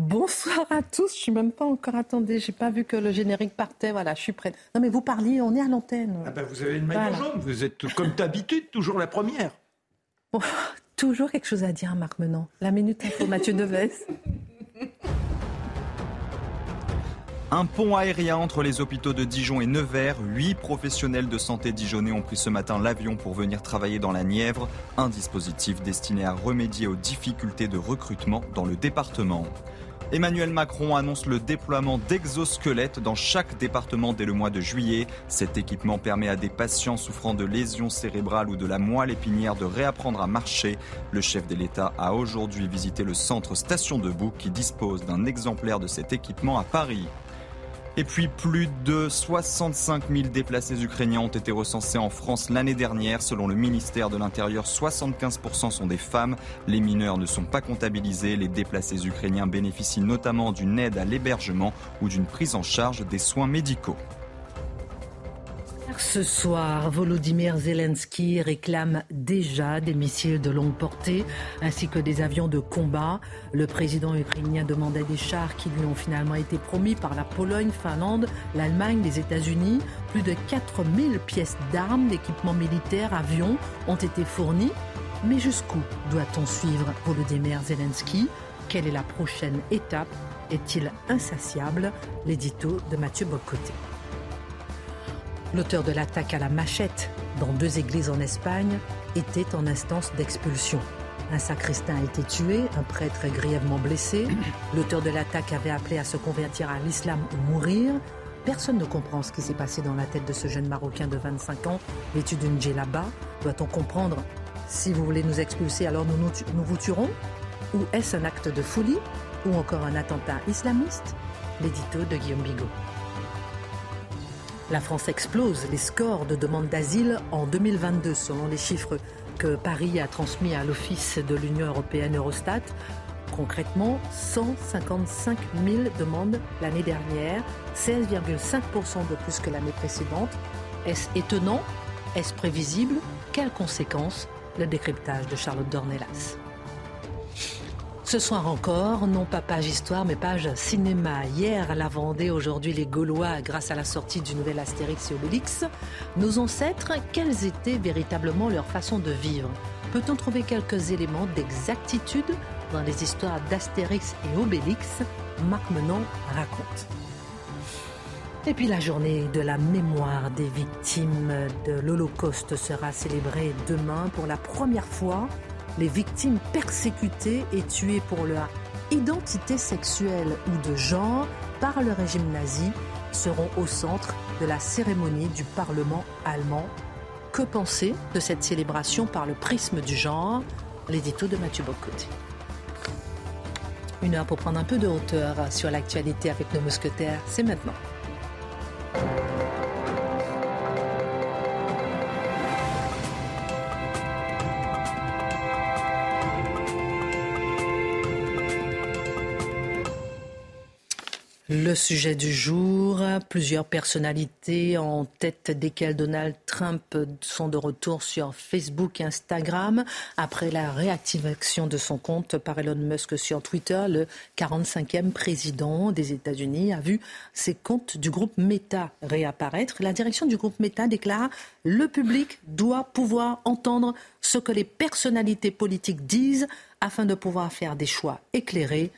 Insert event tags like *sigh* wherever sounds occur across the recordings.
Bonsoir à tous. Je suis même pas encore attendue. J'ai pas vu que le générique partait. Voilà, je suis prête. Non mais vous parliez, on est à l'antenne. Ah ben vous avez une maillot Voilà. jaune, vous êtes comme d'habitude, toujours la première. Bon, *laughs* toujours quelque chose à dire, Marc Menant. La minute info, Mathieu Deves. Un pont aérien entre les hôpitaux de Dijon et Nevers. Huit professionnels de santé dijonnais ont pris ce matin l'avion pour venir travailler dans la Nièvre. Un dispositif destiné à remédier aux difficultés de recrutement dans le département. Emmanuel Macron annonce le déploiement d'exosquelettes dans chaque département dès le mois de juillet. Cet équipement permet à des patients souffrant de lésions cérébrales ou de la moelle épinière de réapprendre à marcher. Le chef de l'État a aujourd'hui visité le centre Station Debout qui dispose d'un exemplaire de cet équipement à Paris. Et puis plus de 65 000 déplacés ukrainiens ont été recensés en France l'année dernière. Selon le ministère de l'Intérieur, 75% sont des femmes. Les mineurs ne sont pas comptabilisés. Les déplacés ukrainiens bénéficient notamment d'une aide à l'hébergement ou d'une prise en charge des soins médicaux. Ce soir, Volodymyr Zelensky réclame déjà des missiles de longue portée ainsi que des avions de combat. Le président ukrainien demandait des chars qui lui ont finalement été promis par la Pologne, Finlande, l'Allemagne, les États-Unis. Plus de 4000 pièces d'armes, d'équipements militaires, avions ont été fournis. Mais jusqu'où doit-on suivre Volodymyr Zelensky? Quelle est la prochaine étape? Est-il insatiable? L'édito de Mathieu Bocoté. L'auteur de l'attaque à la machette dans deux églises en Espagne était en instance d'expulsion. Un sacristain a été tué, un prêtre est grièvement blessé. *clears throat* L'auteur de l'attaque avait appelé à se convertir à l'islam ou mourir. Personne ne comprend ce qui s'est passé dans la tête de ce jeune Marocain de 25 ans, vêtu d'une djellaba. Doit-on comprendre Si vous voulez nous expulser, alors nous, nous, vous tuerons? Ou est-ce un acte de folie? Ou encore un attentat islamiste? L'édito de Guillaume Bigot. La France explose les scores de demande d'asile en 2022, selon les chiffres que Paris a transmis à l'Office de l'Union européenne Eurostat. Concrètement, 155 000 demandes l'année dernière, 16,5% de plus que l'année précédente. Est-ce étonnant? Est-ce prévisible? Quelles conséquences? Le décryptage de Charlotte Dornelas. Ce soir encore, non pas page histoire, mais page cinéma. Hier, la Vendée, aujourd'hui les Gaulois, grâce à la sortie du nouvel Astérix et Obélix. Nos ancêtres, quelles étaient véritablement leurs façons de vivre? Peut-on trouver quelques éléments d'exactitude dans les histoires d'Astérix et Obélix? Marc Menon raconte. Et puis la journée de la mémoire des victimes de l'Holocauste sera célébrée demain pour la première fois. Les victimes persécutées et tuées pour leur identité sexuelle ou de genre par le régime nazi seront au centre de la cérémonie du Parlement allemand. Que penser de cette célébration par le prisme du genre? L'édito de Mathieu Bocoté. Une heure pour prendre un peu de hauteur sur l'actualité avec nos mousquetaires, c'est maintenant. Le sujet du jour, plusieurs personnalités en tête desquelles Donald Trump sont de retour sur Facebook et Instagram après la réactivation de son compte par Elon Musk sur Twitter. Le 45e président des États-Unis a vu ses comptes du groupe Meta réapparaître. La direction du groupe Meta déclare le public doit pouvoir entendre ce que les personnalités politiques disent afin de pouvoir faire des choix éclairés.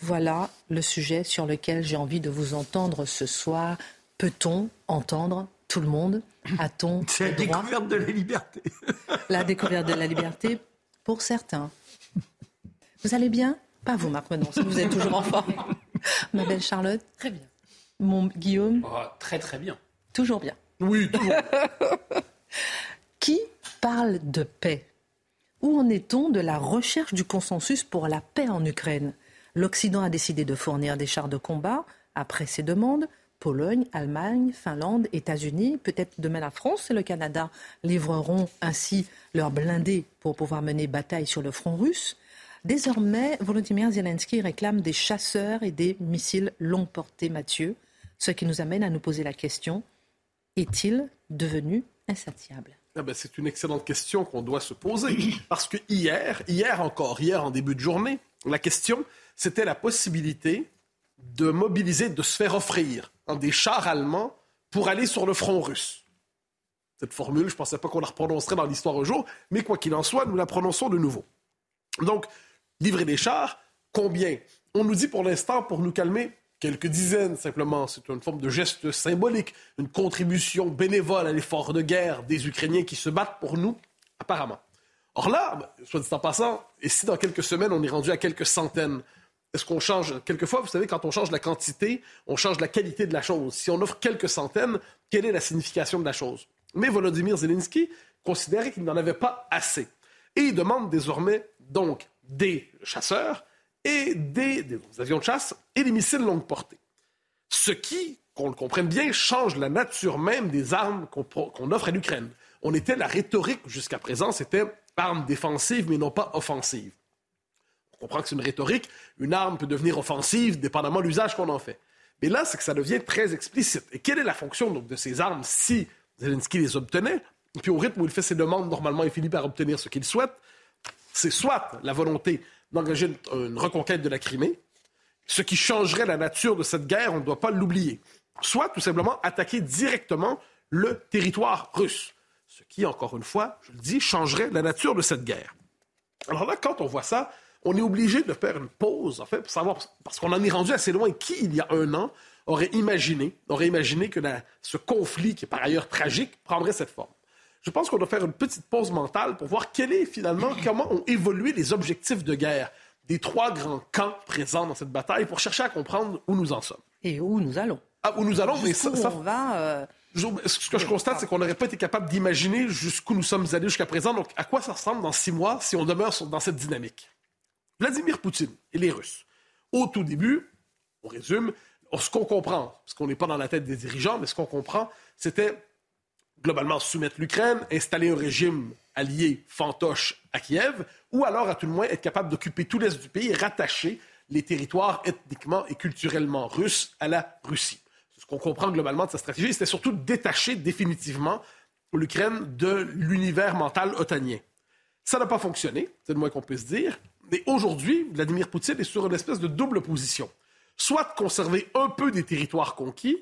Voilà le sujet sur lequel j'ai envie de vous entendre ce soir. Peut-on entendre tout le monde? A-t-on *laughs* C'est la le droit? découverte de la liberté. *laughs* La découverte de la liberté pour certains. Vous allez bien? Pas vous, Marc Menon, si vous êtes toujours en forme. *laughs* Ma belle Charlotte Très bien. Mon Guillaume Oh, très très bien. Toujours bien. Oui, tout. Qui parle de paix? Où en est-on de la recherche du consensus pour la paix en Ukraine? L'Occident a décidé de fournir des chars de combat après ces demandes. Pologne, Allemagne, Finlande, États-Unis, peut-être demain la France et le Canada livreront ainsi leurs blindés pour pouvoir mener bataille sur le front russe. Désormais, Volodymyr Zelensky réclame des chasseurs et des missiles longue portée, Mathieu, ce qui nous amène à nous poser la question est-il devenu insatiable? Ah ben, C'est une excellente question qu'on doit se poser. *clears throat* Parce que hier, hier encore, hier en début de journée, la question, c'était la possibilité de mobiliser, de se faire offrir des chars allemands pour aller sur le front russe. Cette formule, je ne pensais pas qu'on la reprononcerait dans l'histoire un jour, mais quoi qu'il en soit, nous la prononçons de nouveau. Donc, livrer des chars, combien? On nous dit pour l'instant, pour nous calmer, quelques dizaines simplement. C'est une forme de geste symbolique, une contribution bénévole à l'effort de guerre des Ukrainiens qui se battent pour nous, apparemment. Or là, soit dit en passant, et si dans quelques semaines on est rendu à quelques centaines, est-ce qu'on change? Quelquefois, vous savez, quand on change la quantité, on change la qualité de la chose. Si on offre quelques centaines, quelle est la signification de la chose? Mais Volodymyr Zelensky considérait qu'il n'en avait pas assez. Et il demande désormais donc des chasseurs et des, avions de chasse et des missiles longue portée. Ce qui, qu'on le comprenne bien, change la nature même des armes qu'on offre à l'Ukraine. On était, la rhétorique jusqu'à présent, c'était armes défensives mais non pas offensives. On comprend que c'est une rhétorique. Une arme peut devenir offensive dépendamment de l'usage qu'on en fait. Mais là, c'est que ça devient très explicite. Et quelle est la fonction donc, de ces armes si Zelensky les obtenait? Et puis au rythme où il fait ses demandes, normalement, il finit par obtenir ce qu'il souhaite. C'est soit la volonté d'engager une, reconquête de la Crimée, ce qui changerait la nature de cette guerre, on ne doit pas l'oublier. Soit tout simplement attaquer directement le territoire russe, ce qui, encore une fois, je le dis, changerait la nature de cette guerre. Alors là, quand on voit ça, on est obligé de faire une pause, en fait, pour savoir, parce qu'on en est rendu assez loin. Qui, il y a un an, aurait imaginé, aurait imaginé que ce conflit, qui est par ailleurs tragique, prendrait cette forme? Je pense qu'on doit faire une petite pause mentale pour voir quel est finalement, *clears throat* comment ont évolué les objectifs de guerre des trois grands camps présents dans cette bataille pour chercher à comprendre où nous en sommes. Et où nous allons. Ah, où nous allons, mais ça, on va, euh, Ce que je constate, c'est qu'on n'aurait pas été capable d'imaginer jusqu'où nous sommes allés jusqu'à présent. Donc, à quoi ça ressemble dans six mois si on demeure dans cette dynamique? Vladimir Poutine et les Russes. Au tout début, on résume, ce qu'on comprend, parce qu'on n'est pas dans la tête des dirigeants, mais ce qu'on comprend, c'était globalement soumettre l'Ukraine, installer un régime allié fantoche à Kiev, ou alors à tout le moins être capable d'occuper tout l'est du pays et rattacher les territoires ethniquement et culturellement russes à la Russie. C'est ce qu'on comprend globalement de sa stratégie, c'était surtout détacher définitivement l'Ukraine de l'univers mental otanien. Ça n'a pas fonctionné, c'est le moins qu'on puisse dire. Mais aujourd'hui, Vladimir Poutine est sur une espèce de double position. Soit conserver un peu des territoires conquis,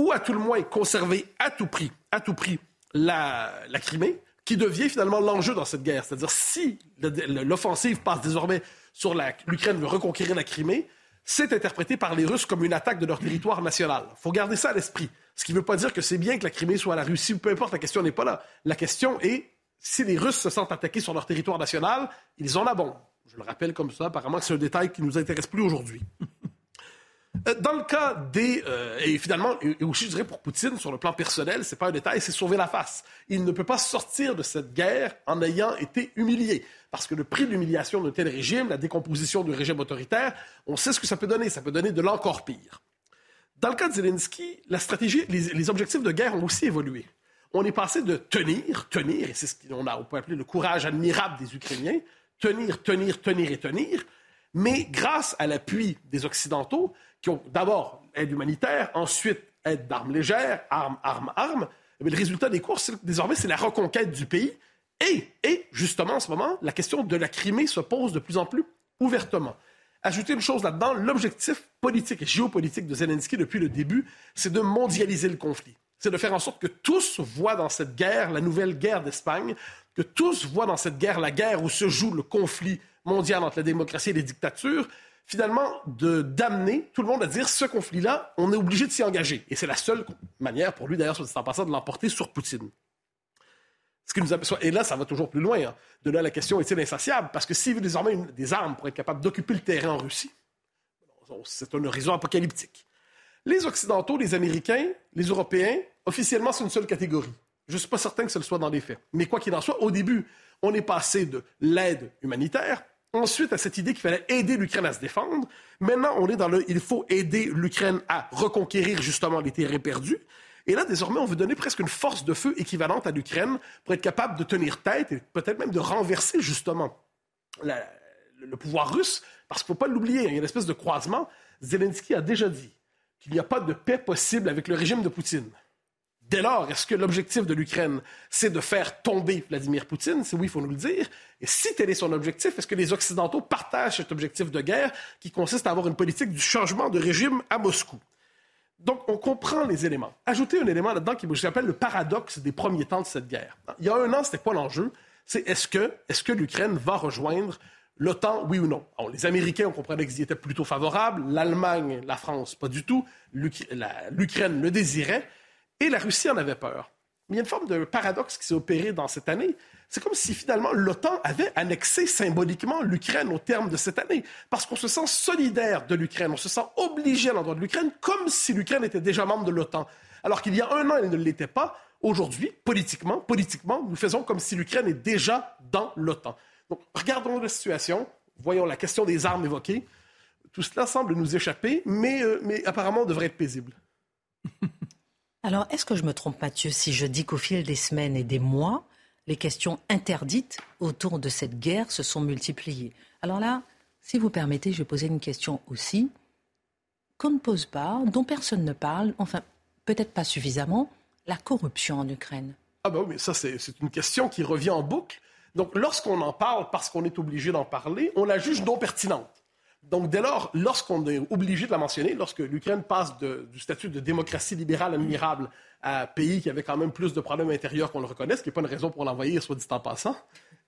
ou à tout le moins conserver à tout prix, à tout prix la, Crimée, qui devient finalement l'enjeu dans cette guerre. C'est-à-dire si l'offensive passe désormais sur l'Ukraine veut reconquérir la Crimée, c'est interprété par les Russes comme une attaque de leur territoire national. Il faut garder ça à l'esprit. Ce qui ne veut pas dire que c'est bien que la Crimée soit à la Russie peu importe, la question n'est pas là. La question est si les Russes se sentent attaqués sur leur territoire national, ils la bombe. Je le rappelle comme ça, apparemment c'est un détail qui ne nous intéresse plus aujourd'hui. Euh, dans le cas des... Euh, et finalement, et aussi je dirais pour Poutine, sur le plan personnel, c'est pas un détail, c'est sauver la face. Il ne peut pas sortir de cette guerre en ayant été humilié. Parce que le prix de l'humiliation d'un tel régime, la décomposition du régime autoritaire, on sait ce que ça peut donner. Ça peut donner de l'encore pire. Dans le cas de Zelensky, la stratégie, les, les objectifs de guerre ont aussi évolué. On est passé de tenir, tenir, et c'est ce qu'on on peut appeler le courage admirable des Ukrainiens, tenir, tenir, tenir et tenir, mais grâce à l'appui des Occidentaux, qui ont d'abord aide humanitaire, ensuite aide d'armes légères, armes, armes, armes, mais eh le résultat des courses, désormais, c'est la reconquête du pays. Et, et, justement, en ce moment, la question de la Crimée se pose de plus en plus ouvertement. Ajouter une chose là-dedans, l'objectif politique et géopolitique de Zelensky depuis le début, c'est de mondialiser le conflit. C'est de faire en sorte que tous voient dans cette guerre la nouvelle guerre d'Espagne, que tous voient dans cette guerre la guerre où se joue le conflit mondial entre la démocratie et les dictatures, finalement, de d'amener tout le monde à dire ce conflit-là, on est obligé de s'y engager. Et c'est la seule manière pour lui, d'ailleurs, soit en passant, de l'emporter sur Poutine. Ce qui nous Et là, ça va toujours plus loin. Hein. De là, la question est-il insatiable? Parce que s'il veut désormais des armes pour être capable d'occuper le terrain en Russie, c'est un horizon apocalyptique. Les Occidentaux, les Américains, les Européens, officiellement, c'est une seule catégorie. Je ne suis pas certain que ce soit dans les faits. Mais quoi qu'il en soit, au début, On est passé de l'aide humanitaire Ensuite, à cette idée qu'il fallait aider l'Ukraine à se défendre. Maintenant, on est dans le il faut aider l'Ukraine à reconquérir justement les terrains perdus. Et là, désormais, on veut donner presque une force de feu équivalente à l'Ukraine pour être capable de tenir tête et peut-être même de renverser justement le pouvoir russe. Parce qu'il ne faut pas l'oublier, il y a une espèce de croisement. Zelensky a déjà dit qu'il n'y a pas de paix possible avec le régime de Poutine. Dès lors, est-ce que l'objectif de l'Ukraine, c'est de faire tomber Vladimir Poutine? C'est oui, il faut nous le dire. Et si tel est son objectif, est-ce que les Occidentaux partagent cet objectif de guerre qui consiste à avoir une politique du changement de régime à Moscou? Donc, on comprend les éléments. Ajoutez un élément là-dedans qui j'appelle le paradoxe des premiers temps de cette guerre. Il y a un an, c'était quoi l'enjeu? C'est est-ce que, est que l'Ukraine va rejoindre l'OTAN, oui ou non? les Américains, on comprenait qu'ils y étaient plutôt favorables. L'Allemagne, la France, pas du tout. L'Ukraine le désirait. Et la Russie en avait peur. Mais il y a une forme de paradoxe qui s'est opéré dans cette année. C'est comme si finalement l'OTAN avait annexé symboliquement l'Ukraine au terme de cette année, parce qu'on se sent solidaire de l'Ukraine, on se sent obligé à l'endroit de l'Ukraine, comme si l'Ukraine était déjà membre de l'OTAN. Alors qu'il y a un an, elle ne l'était pas. Aujourd'hui, politiquement, politiquement, nous faisons comme si l'Ukraine est déjà dans l'OTAN. Donc, regardons la situation, voyons la question des armes évoquées. Tout cela semble nous échapper, mais, euh, mais apparemment, on devrait être paisible. *laughs* Alors, est-ce que je me trompe, Mathieu, si je dis qu'au fil des semaines et des mois, les questions interdites autour de cette guerre se sont multipliées? Alors là, si vous permettez, je vais poser une question aussi qu'on ne pose pas, dont personne ne parle, enfin, peut-être pas suffisamment, la corruption en Ukraine. Ah ben oui, ça, c'est une question qui revient en boucle. Donc, lorsqu'on en parle parce qu'on est obligé d'en parler, on la juge non pertinente. Donc, dès lors, lorsqu'on est obligé de la mentionner, lorsque l'Ukraine passe du statut de démocratie libérale admirable à un pays qui avait quand même plus de problèmes intérieurs qu'on le reconnaisse, ce qui n'est pas une raison pour l'envoyer, soit dit en passant,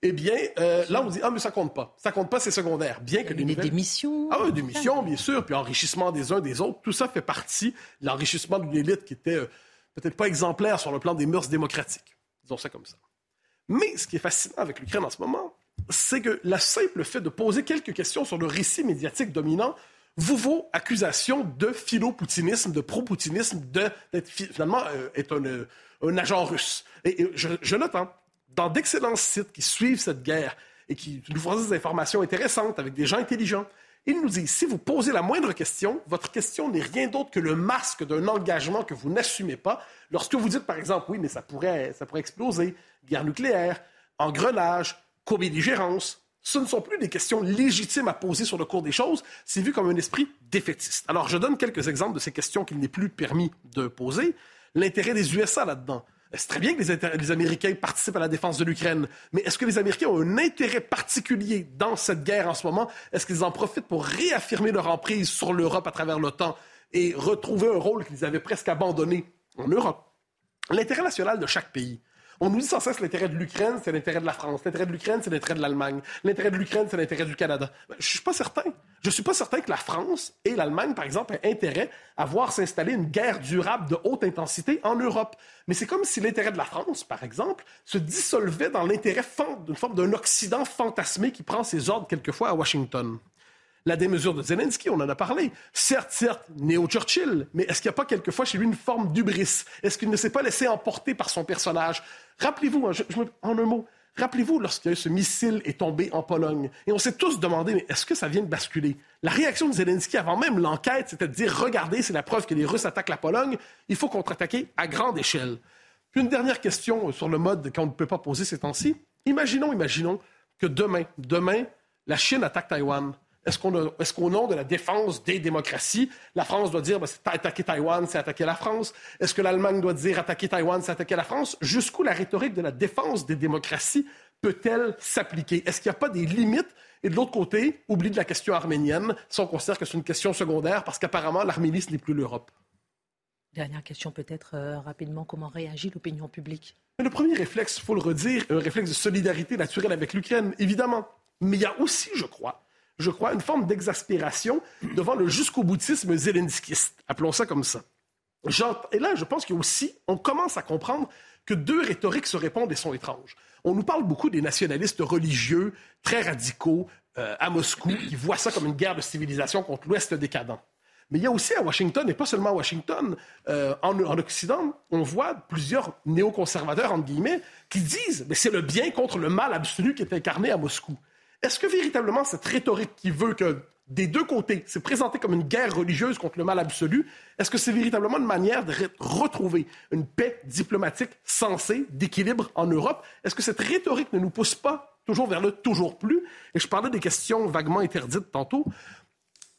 eh bien, euh, là, on dit, ah, mais ça compte pas. Ça compte pas, c'est secondaire. Bien que les nouvelles... démissions. Ah oui, démissions, bien sûr, puis enrichissement des uns des autres, tout ça fait partie de l'enrichissement d'une élite qui était euh, peut-être pas exemplaire sur le plan des mœurs démocratiques. Disons ça comme ça. Mais ce qui est fascinant avec l'Ukraine en ce moment, c'est que la simple fait de poser quelques questions sur le récit médiatique dominant vous vaut accusation de philo-poutinisme, de pro-poutinisme, d'être finalement euh, euh, un, agent russe. Et, je, note, hein, dans d'excellents sites qui suivent cette guerre et qui nous fournissent des informations intéressantes avec des gens intelligents, ils nous disent, si vous posez la moindre question, votre question n'est rien d'autre que le masque d'un engagement que vous n'assumez pas. Lorsque vous dites, par exemple, oui, mais ça pourrait, ça pourrait exploser, guerre nucléaire, engrenage, co-belligérance, ce ne sont plus des questions légitimes à poser sur le cours des choses, c'est vu comme un esprit défaitiste. Alors, je donne quelques exemples de ces questions qu'il n'est plus permis de poser. L'intérêt des USA là-dedans. C'est très bien que les, les, Américains participent à la défense de l'Ukraine, mais est-ce que les Américains ont un intérêt particulier dans cette guerre en ce moment? Est-ce qu'ils en profitent pour réaffirmer leur emprise sur l'Europe à travers l'OTAN et retrouver un rôle qu'ils avaient presque abandonné en Europe? L'intérêt national de chaque pays. On nous dit sans cesse l'intérêt de l'Ukraine, c'est l'intérêt de la France. L'intérêt de l'Ukraine, c'est l'intérêt de l'Allemagne. L'intérêt de l'Ukraine, c'est l'intérêt du Canada. Ben, je suis pas certain. Je suis pas certain que la France et l'Allemagne, par exemple, aient intérêt à voir s'installer une guerre durable de haute intensité en Europe. Mais c'est comme si l'intérêt de la France, par exemple, se dissolvait dans l'intérêt d'une forme d'un Occident fantasmé qui prend ses ordres quelquefois à Washington la démesure de Zelensky, on en a parlé. Certes, certes, néo-Churchill, mais est-ce qu'il n'y a pas quelquefois chez lui une forme d'ubris? Est-ce qu'il ne s'est pas laissé emporter par son personnage? Rappelez-vous, hein, en un mot, rappelez-vous lorsque ce missile est tombé en Pologne. Et on s'est tous demandé, mais est-ce que ça vient de basculer? La réaction de Zelensky avant même l'enquête, c'était de dire, regardez, c'est la preuve que les Russes attaquent la Pologne, il faut contre-attaquer à grande échelle. Puis une dernière question sur le mode qu'on ne peut pas poser ces temps-ci. Imaginons, imaginons que demain, demain, la Chine attaque Taïwan. Est-ce qu'au nom de la défense des démocraties, la France doit dire ben, attaquer Taïwan, c'est attaquer la France? Est-ce que l'Allemagne doit dire attaquer Taïwan, c'est attaquer la France? Jusqu'où la rhétorique de la défense des démocraties peut-elle s'appliquer? Est-ce qu'il n'y a pas des limites? Et de l'autre côté, oublie de la question arménienne, si on considère que c'est une question secondaire, parce qu'apparemment, l'Arménie, ce n'est plus l'Europe. Dernière question peut-être euh, rapidement, comment réagit l'opinion publique? Le premier réflexe, il faut le redire, un réflexe de solidarité naturelle avec l'Ukraine, évidemment. Mais il y a aussi, je crois, je crois, une forme d'exaspération devant le jusqu'au boutisme zelenskiste. Appelons ça comme ça. Et là, je pense qu'aussi, on commence à comprendre que deux rhétoriques se répondent et sont étranges. On nous parle beaucoup des nationalistes religieux très radicaux euh, à Moscou qui voient ça comme une guerre de civilisation contre l'Ouest décadent. Mais il y a aussi à Washington, et pas seulement à Washington, euh, en, en, Occident, on voit plusieurs néoconservateurs, entre guillemets, qui disent mais c'est le bien contre le mal absolu qui est incarné à Moscou. Est-ce que véritablement cette rhétorique qui veut que des deux côtés, c'est présenté comme une guerre religieuse contre le mal absolu, est-ce que c'est véritablement une manière de retrouver une paix diplomatique sensée, d'équilibre en Europe? Est-ce que cette rhétorique ne nous pousse pas toujours vers le toujours plus? Et je parlais des questions vaguement interdites tantôt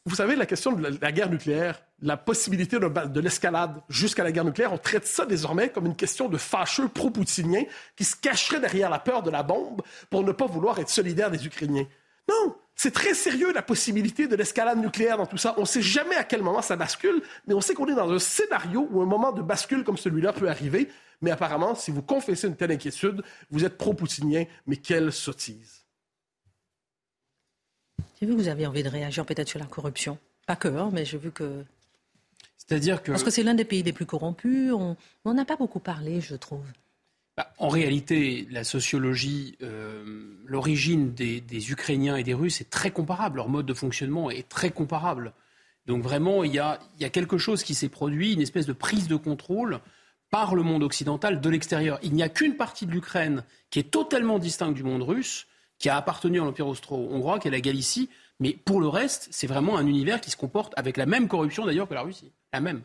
vous savez, la question de la, guerre nucléaire, la possibilité de, de l'escalade jusqu'à la guerre nucléaire, on traite ça désormais comme une question de fâcheux pro-poutiniens qui se cacheraient derrière la peur de la bombe pour ne pas vouloir être solidaires des Ukrainiens. Non, c'est très sérieux la possibilité de l'escalade nucléaire dans tout ça. On ne sait jamais à quel moment ça bascule, mais on sait qu'on est dans un scénario où un moment de bascule comme celui-là peut arriver. Mais apparemment, si vous confessez une telle inquiétude, vous êtes pro-poutinien, mais quelle sottise. J'ai vu que vous avez envie de réagir peut-être sur la corruption. Pas que, hein, mais j'ai vu que. C'est-à-dire que. Parce que c'est l'un des pays les plus corrompus. On n'en a pas beaucoup parlé, je trouve. Bah, en réalité, la sociologie, euh, l'origine des, Ukrainiens et des Russes est très comparable. Leur mode de fonctionnement est très comparable. Donc vraiment, il y a, il y a quelque chose qui s'est produit, une espèce de prise de contrôle par le monde occidental de l'extérieur. Il n'y a qu'une partie de l'Ukraine qui est totalement distincte du monde russe, qui a appartenu à l'Empire austro-hongrois, qui est la Galicie. Mais pour le reste, c'est vraiment un univers qui se comporte avec la même corruption d'ailleurs que la Russie. La même.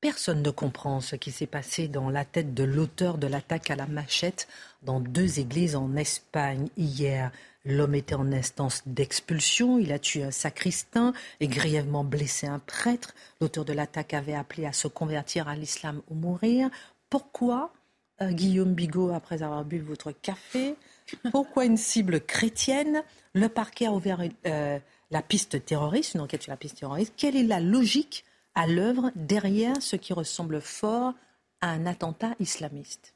Personne ne comprend ce qui s'est passé dans la tête de l'auteur de l'attaque à la machette dans deux églises en Espagne hier. L'homme était en instance d'expulsion, il a tué un sacristain et grièvement blessé un prêtre. L'auteur de l'attaque avait appelé à se convertir à l'islam ou mourir. Pourquoi, euh, Guillaume Bigot, après avoir bu votre café, pourquoi une cible chrétienne Le parquet a ouvert euh, la piste terroriste, une enquête sur la piste terroriste. Quelle est la logique à l'œuvre derrière ce qui ressemble fort à un attentat islamiste?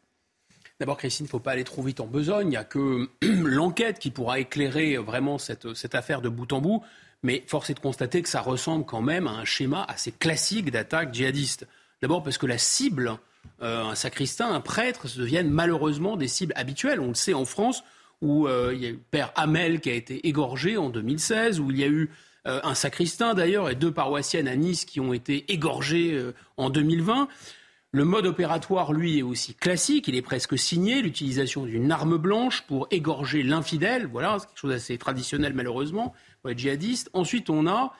D'abord, Christine, il ne faut pas aller trop vite en besogne. Il n'y a que *clears throat* l'enquête qui pourra éclairer vraiment cette, cette affaire de bout en bout. Mais force est de constater que ça ressemble quand même à un schéma assez classique d'attaque djihadiste. D'abord parce que la cible euh, un sacristain, un prêtre deviennent malheureusement des cibles habituelles. On le sait en France, où euh, il y a eu père Hamel qui a été égorgé en 2016, où il y a eu euh, un sacristain d'ailleurs et deux paroissiennes à Nice qui ont été égorgées en 2020. Le mode opératoire, lui, est aussi classique. Il est presque signé. L'utilisation d'une arme blanche pour égorger l'infidèle. Voilà, c'est quelque chose d'assez traditionnel, malheureusement, pour les djihadistes. Ensuite, on a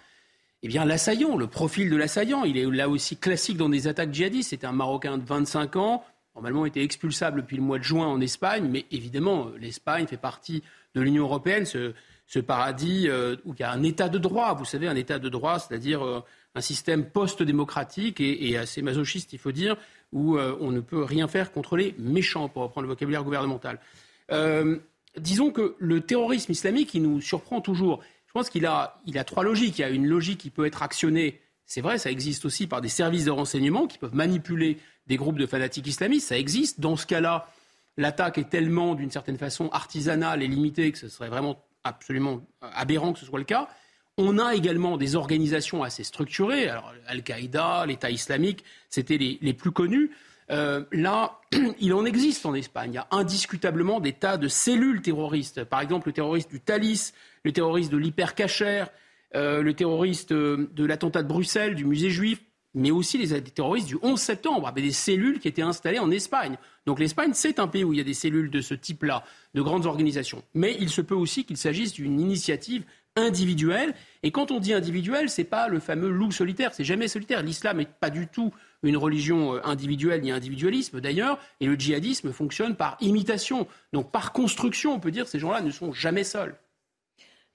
eh bien, l'assaillant, le profil de l'assaillant, il est là aussi classique dans des attaques djihadistes. C'était un Marocain de 25 ans, normalement était expulsable depuis le mois de juin en Espagne, mais évidemment, l'Espagne fait partie de l'Union européenne, ce, paradis euh, où il y a un état de droit. Vous savez, un état de droit, c'est-à-dire euh, un système post-démocratique et, assez masochiste, il faut dire, où euh, on ne peut rien faire contre les méchants, pour reprendre le vocabulaire gouvernemental. disons que le terrorisme islamique, il nous surprend toujours. Je pense qu'il a, il a trois logiques. Il y a une logique qui peut être actionnée, c'est vrai, ça existe aussi par des services de renseignement qui peuvent manipuler des groupes de fanatiques islamistes, ça existe. Dans ce cas-là, l'attaque est tellement, d'une certaine façon, artisanale et limitée que ce serait vraiment absolument aberrant que ce soit le cas. On a également des organisations assez structurées. Al-Qaïda, l'État islamique, c'était les, les, plus connus. Euh, là, *clears throat* il en existe en Espagne. Il y a indiscutablement des tas de cellules terroristes. Par exemple, le terroriste du Thalys, le terroriste de l'hypercacher, euh, le terroriste euh, de l'attentat de Bruxelles, du musée juif, mais aussi les, terroristes du 11 septembre, avec des cellules qui étaient installées en Espagne. Donc l'Espagne, c'est un pays où il y a des cellules de ce type-là, de grandes organisations. Mais il se peut aussi qu'il s'agisse d'une initiative individuelle. Et quand on dit individuelle, n'est pas le fameux loup solitaire, c'est jamais solitaire. L'islam n'est pas du tout une religion euh, individuelle ni individualisme d'ailleurs, et le djihadisme fonctionne par imitation. Donc par construction, on peut dire que ces gens-là ne sont jamais seuls.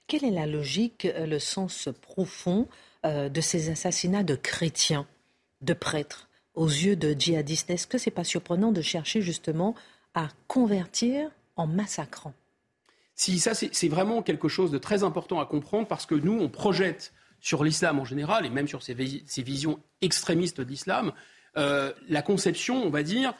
Quelle est la logique, euh, le sens profond euh, de ces assassinats de chrétiens, de prêtres, aux yeux de djihadistes? Est-ce que ce n'est pas surprenant de chercher justement à convertir en massacrant? Si, ça c'est vraiment quelque chose de très important à comprendre parce que nous, on projette sur l'islam en général et même sur ces, visions extrémistes de l'islam, euh, la conception, on va dire,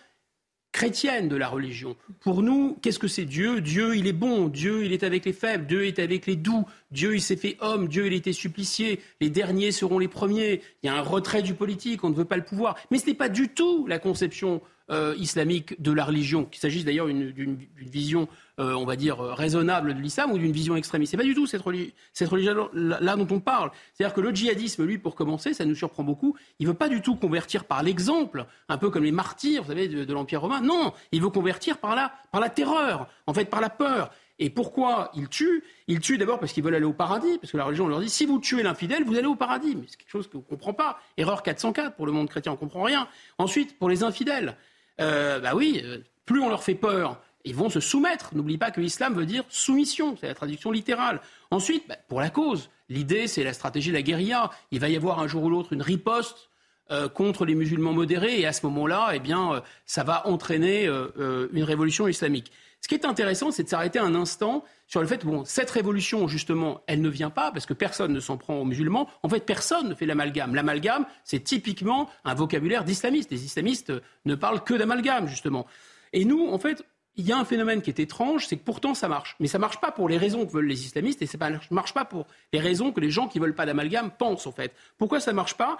chrétienne de la religion. Pour nous, qu'est-ce que c'est Dieu? Dieu, il est bon, Dieu, il est avec les faibles, Dieu est avec les doux, Dieu, il s'est fait homme, Dieu, il été supplicié, les derniers seront les premiers, il y a un retrait du politique, on ne veut pas le pouvoir. Mais ce n'est pas du tout la conception euh, islamique de la religion, qu'il s'agisse d'ailleurs d'une vision, euh, on va dire, raisonnable de l'islam ou d'une vision extrémiste. C'est pas du tout cette, religion-là dont on parle. C'est-à-dire que le djihadisme, lui, pour commencer, ça nous surprend beaucoup, il veut pas du tout convertir par l'exemple, un peu comme les martyrs, vous savez, de, de l'Empire romain. Non, il veut convertir par la, par la terreur, en fait, par la peur. Et pourquoi ils tuent Ils tuent d'abord parce qu'ils veulent aller au paradis, parce que la religion leur dit si vous tuez l'infidèle, vous allez au paradis. Mais c'est quelque chose qu'on ne comprend pas. Erreur 404 pour le monde chrétien, on ne comprend rien. Ensuite, pour les infidèles, euh, bah oui, euh, plus on leur fait peur, ils vont se soumettre. N'oublie pas que l'islam veut dire soumission, c'est la traduction littérale. Ensuite, bah, pour la cause, l'idée c'est la stratégie de la guérilla. Il va y avoir un jour ou l'autre une riposte euh, contre les musulmans modérés, et à ce moment-là, eh bien, ça va entraîner une révolution islamique. Ce qui est intéressant, c'est de s'arrêter un instant sur le fait que cette révolution, justement, elle ne vient pas parce que personne ne s'en prend aux musulmans. En fait, personne ne fait l'amalgame. L'amalgame, c'est typiquement un vocabulaire d'islamiste. Les islamistes ne parlent que d'amalgame, justement. Et nous, en fait, il y a un phénomène qui est étrange, c'est que pourtant ça marche. Mais ça ne marche pas pour les raisons que veulent les islamistes et ça ne marche pas pour les raisons que les gens qui ne veulent pas d'amalgame pensent, en fait. Pourquoi ça ne marche pas?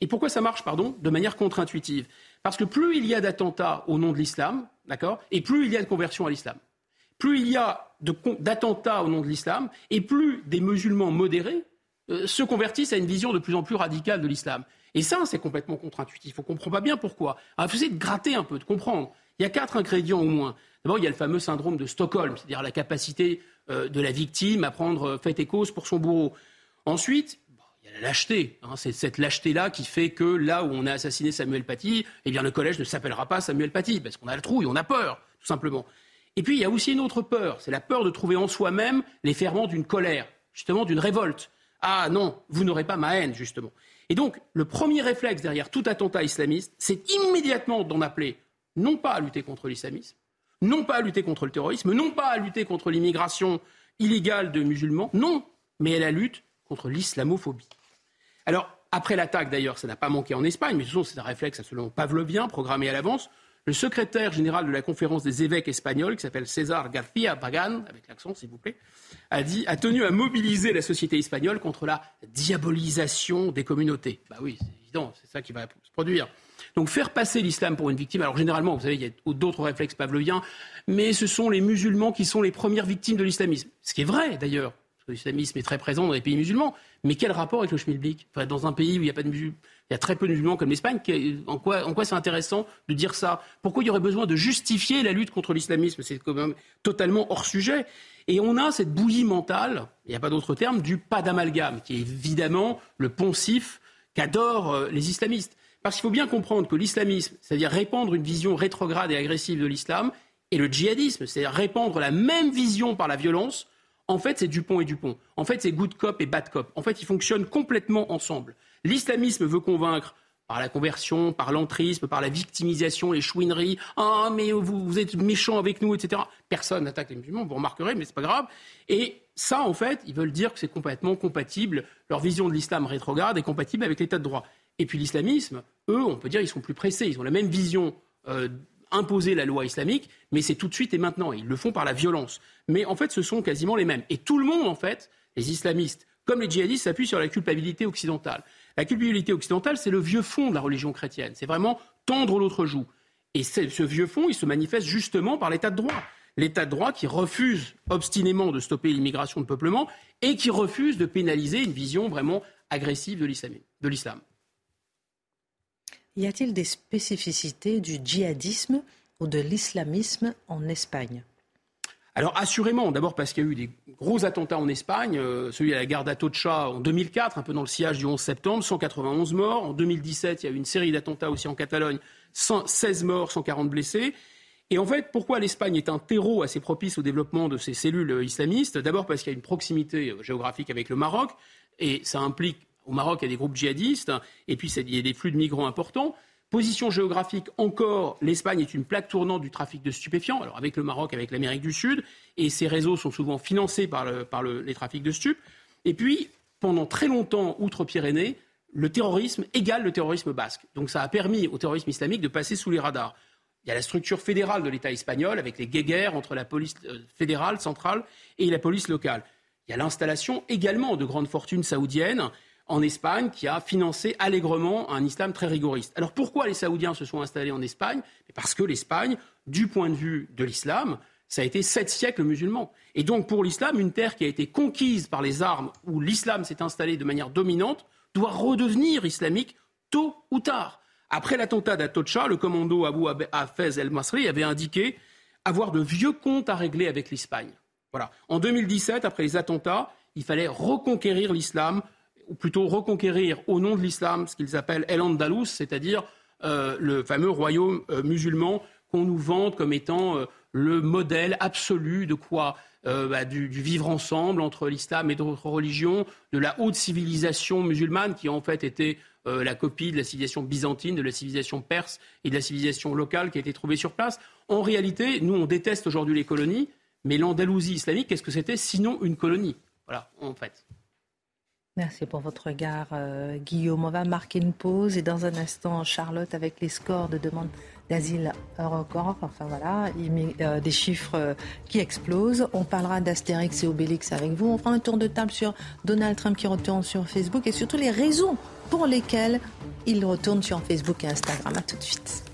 Et pourquoi ça marche, pardon, de manière contre-intuitive? Parce que plus il y a d'attentats au nom de l'islam, D'accord Et plus il y a de conversion à l'islam, plus il y a d'attentats au nom de l'islam, et plus des musulmans modérés euh, se convertissent à une vision de plus en plus radicale de l'islam. Et ça, c'est complètement contre-intuitif. On ne comprend pas bien pourquoi. Alors, il faut de gratter un peu, de comprendre. Il y a quatre ingrédients au moins. D'abord, il y a le fameux syndrome de Stockholm, c'est-à-dire la capacité euh, de la victime à prendre euh, fait et cause pour son bourreau. Ensuite, il y a la lâcheté. Hein. c'est cette lâcheté-là qui fait que là où on a assassiné Samuel Paty, eh le collège ne s'appellera pas Samuel Paty, parce qu'on a le trouille, on a peur, tout simplement. Et puis il y a aussi une autre peur, c'est la peur de trouver en soi-même les ferments d'une colère, justement d'une révolte. Ah non, vous n'aurez pas ma haine, justement. Et donc, le premier réflexe derrière tout attentat islamiste, c'est immédiatement d'en appeler non pas à lutter contre l'islamisme, non pas à lutter contre le terrorisme, non pas à lutter contre l'immigration illégale de musulmans, non, mais à la lutte contre l'islamophobie. Alors, après l'attaque, d'ailleurs, ça n'a pas manqué en Espagne, mais ce c'est un réflexe absolument pavlovien, programmé à l'avance. Le secrétaire général de la conférence des évêques espagnols, qui s'appelle César García Pagan, avec l'accent s'il vous plaît, a, dit, a tenu à mobiliser la société espagnole contre la diabolisation des communautés. Bah oui, c'est évident, c'est ça qui va se produire. Donc faire passer l'islam pour une victime, alors généralement, vous savez, il y a d'autres réflexes pavloviens, mais ce sont les musulmans qui sont les premières victimes de l'islamisme. Ce qui est vrai d'ailleurs, l'islamisme est très présent dans les pays musulmans. Mais quel rapport avec le schmilblick Dans un pays où il y a pas de il y a très peu de musulmans comme l'Espagne, en quoi, en quoi c'est intéressant de dire ça? Pourquoi il y aurait besoin de justifier la lutte contre l'islamisme? C'est quand même totalement hors sujet. Et on a cette bouillie mentale, il n'y a pas d'autre terme, du pas d'amalgame, qui est évidemment le poncif qu'adorent euh, les islamistes. Parce qu'il faut bien comprendre que l'islamisme, c'est-à-dire répandre une vision rétrograde et agressive de l'islam, et le djihadisme, c'est-à-dire répandre la même vision par la violence, en fait, c'est Dupont et Dupont. En fait, c'est good cop et bad cop. En fait, ils fonctionnent complètement ensemble. L'islamisme veut convaincre par la conversion, par l'entrisme, par la victimisation, les chouineries. Ah, mais vous, êtes méchants avec nous, etc. Personne n'attaque les musulmans, vous remarquerez, mais c'est pas grave. Et ça, en fait, ils veulent dire que c'est complètement compatible. Leur vision de l'islam rétrograde est compatible avec l'état de droit. Et puis l'islamisme, eux, on peut dire, ils sont plus pressés. Ils ont la même vision euh, imposer la loi islamique, mais c'est tout de suite et maintenant. Ils le font par la violence. Mais en fait, ce sont quasiment les mêmes. Et tout le monde, en fait, les islamistes comme les djihadistes, s'appuient sur la culpabilité occidentale. La culpabilité occidentale, c'est le vieux fond de la religion chrétienne. C'est vraiment tendre l'autre joue. Et ce vieux fond, il se manifeste justement par l'état de droit. L'état de droit qui refuse obstinément de stopper l'immigration de peuplement et qui refuse de pénaliser une vision vraiment agressive de l'islam. Y a-t-il des spécificités du djihadisme ou de l'islamisme en Espagne? Alors assurément, d'abord parce qu'il y a eu des gros attentats en Espagne, euh, celui à la gare d'Atocha en 2004, un peu dans le sillage du 11 septembre, 191 morts. En 2017, il y a eu une série d'attentats aussi en Catalogne, 16 morts, 140 blessés. Et en fait, pourquoi l'Espagne est un terreau assez propice au développement de ces cellules islamistes? D'abord parce qu'il y a une proximité euh, géographique avec le Maroc, et ça implique au Maroc, il y a des groupes djihadistes, et puis il y a des flux de migrants importants. Position géographique encore, l'Espagne est une plaque tournante du trafic de stupéfiants, alors avec le Maroc, avec l'Amérique du Sud, et ces réseaux sont souvent financés par, les trafics de stupes. Et puis, pendant très longtemps, outre-Pyrénées, le terrorisme égale le terrorisme basque. Donc ça a permis au terrorisme islamique de passer sous les radars. Il y a la structure fédérale de l'État espagnol avec les guéguerres entre la police euh, fédérale, centrale, et la police locale. Il y a l'installation également de grandes fortunes saoudiennes en Espagne qui a financé allègrement un islam très rigoriste. Alors pourquoi les Saoudiens se sont installés en Espagne? Parce que l'Espagne, du point de vue de l'islam, ça a été sept siècles musulmans. Et donc pour l'islam, une terre qui a été conquise par les armes, où l'islam s'est installé de manière dominante, doit redevenir islamique tôt ou tard. Après l'attentat d'Atocha, le commando Abu Hafez el-Masri avait indiqué avoir de vieux comptes à régler avec l'Espagne. Voilà. En 2017, après les attentats, il fallait reconquérir l'islam, ou plutôt reconquérir au nom de l'islam ce qu'ils appellent El Andalus, c'est-à-dire euh, le fameux royaume euh, musulman qu'on nous vante comme étant euh, le modèle absolu de quoi bah, du, vivre ensemble entre l'islam et d'autres religions, de la haute civilisation musulmane qui en fait était la copie de la civilisation byzantine, de la civilisation perse et de la civilisation locale qui a été trouvée sur place. En réalité, nous on déteste aujourd'hui les colonies, mais l'Andalousie islamique, qu'est-ce que c'était sinon une colonie? Voilà, en fait. Merci pour votre regard, euh, Guillaume. On va marquer une pause et dans un instant, Charlotte, avec les scores de demande d'asile record, enfin voilà, euh, des chiffres euh, qui explosent. On parlera d'Astérix et Obélix avec vous. On fera un tour de table sur Donald Trump qui retourne sur Facebook et surtout les raisons pour lesquelles il retourne sur Facebook et Instagram. À tout de suite.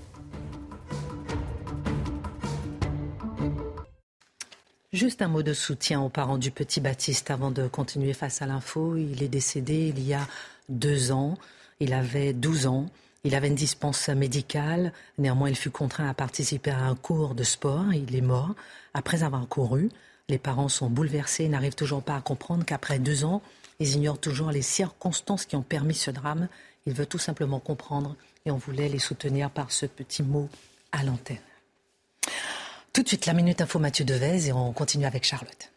Juste un mot de soutien aux parents du petit Baptiste avant de continuer face à l'info. Il est décédé il y a deux ans. Il avait 12 ans. Il avait une dispense médicale. Néanmoins, il fut contraint à participer à un cours de sport. Il est mort après avoir couru. Les parents sont bouleversés et n'arrivent toujours pas à comprendre qu'après deux ans, ils ignorent toujours les circonstances qui ont permis ce drame. Ils veulent tout simplement comprendre et on voulait les soutenir par ce petit mot à l'antenne. Tout de suite, la Minute Info Mathieu Devez et on continue avec Charlotte.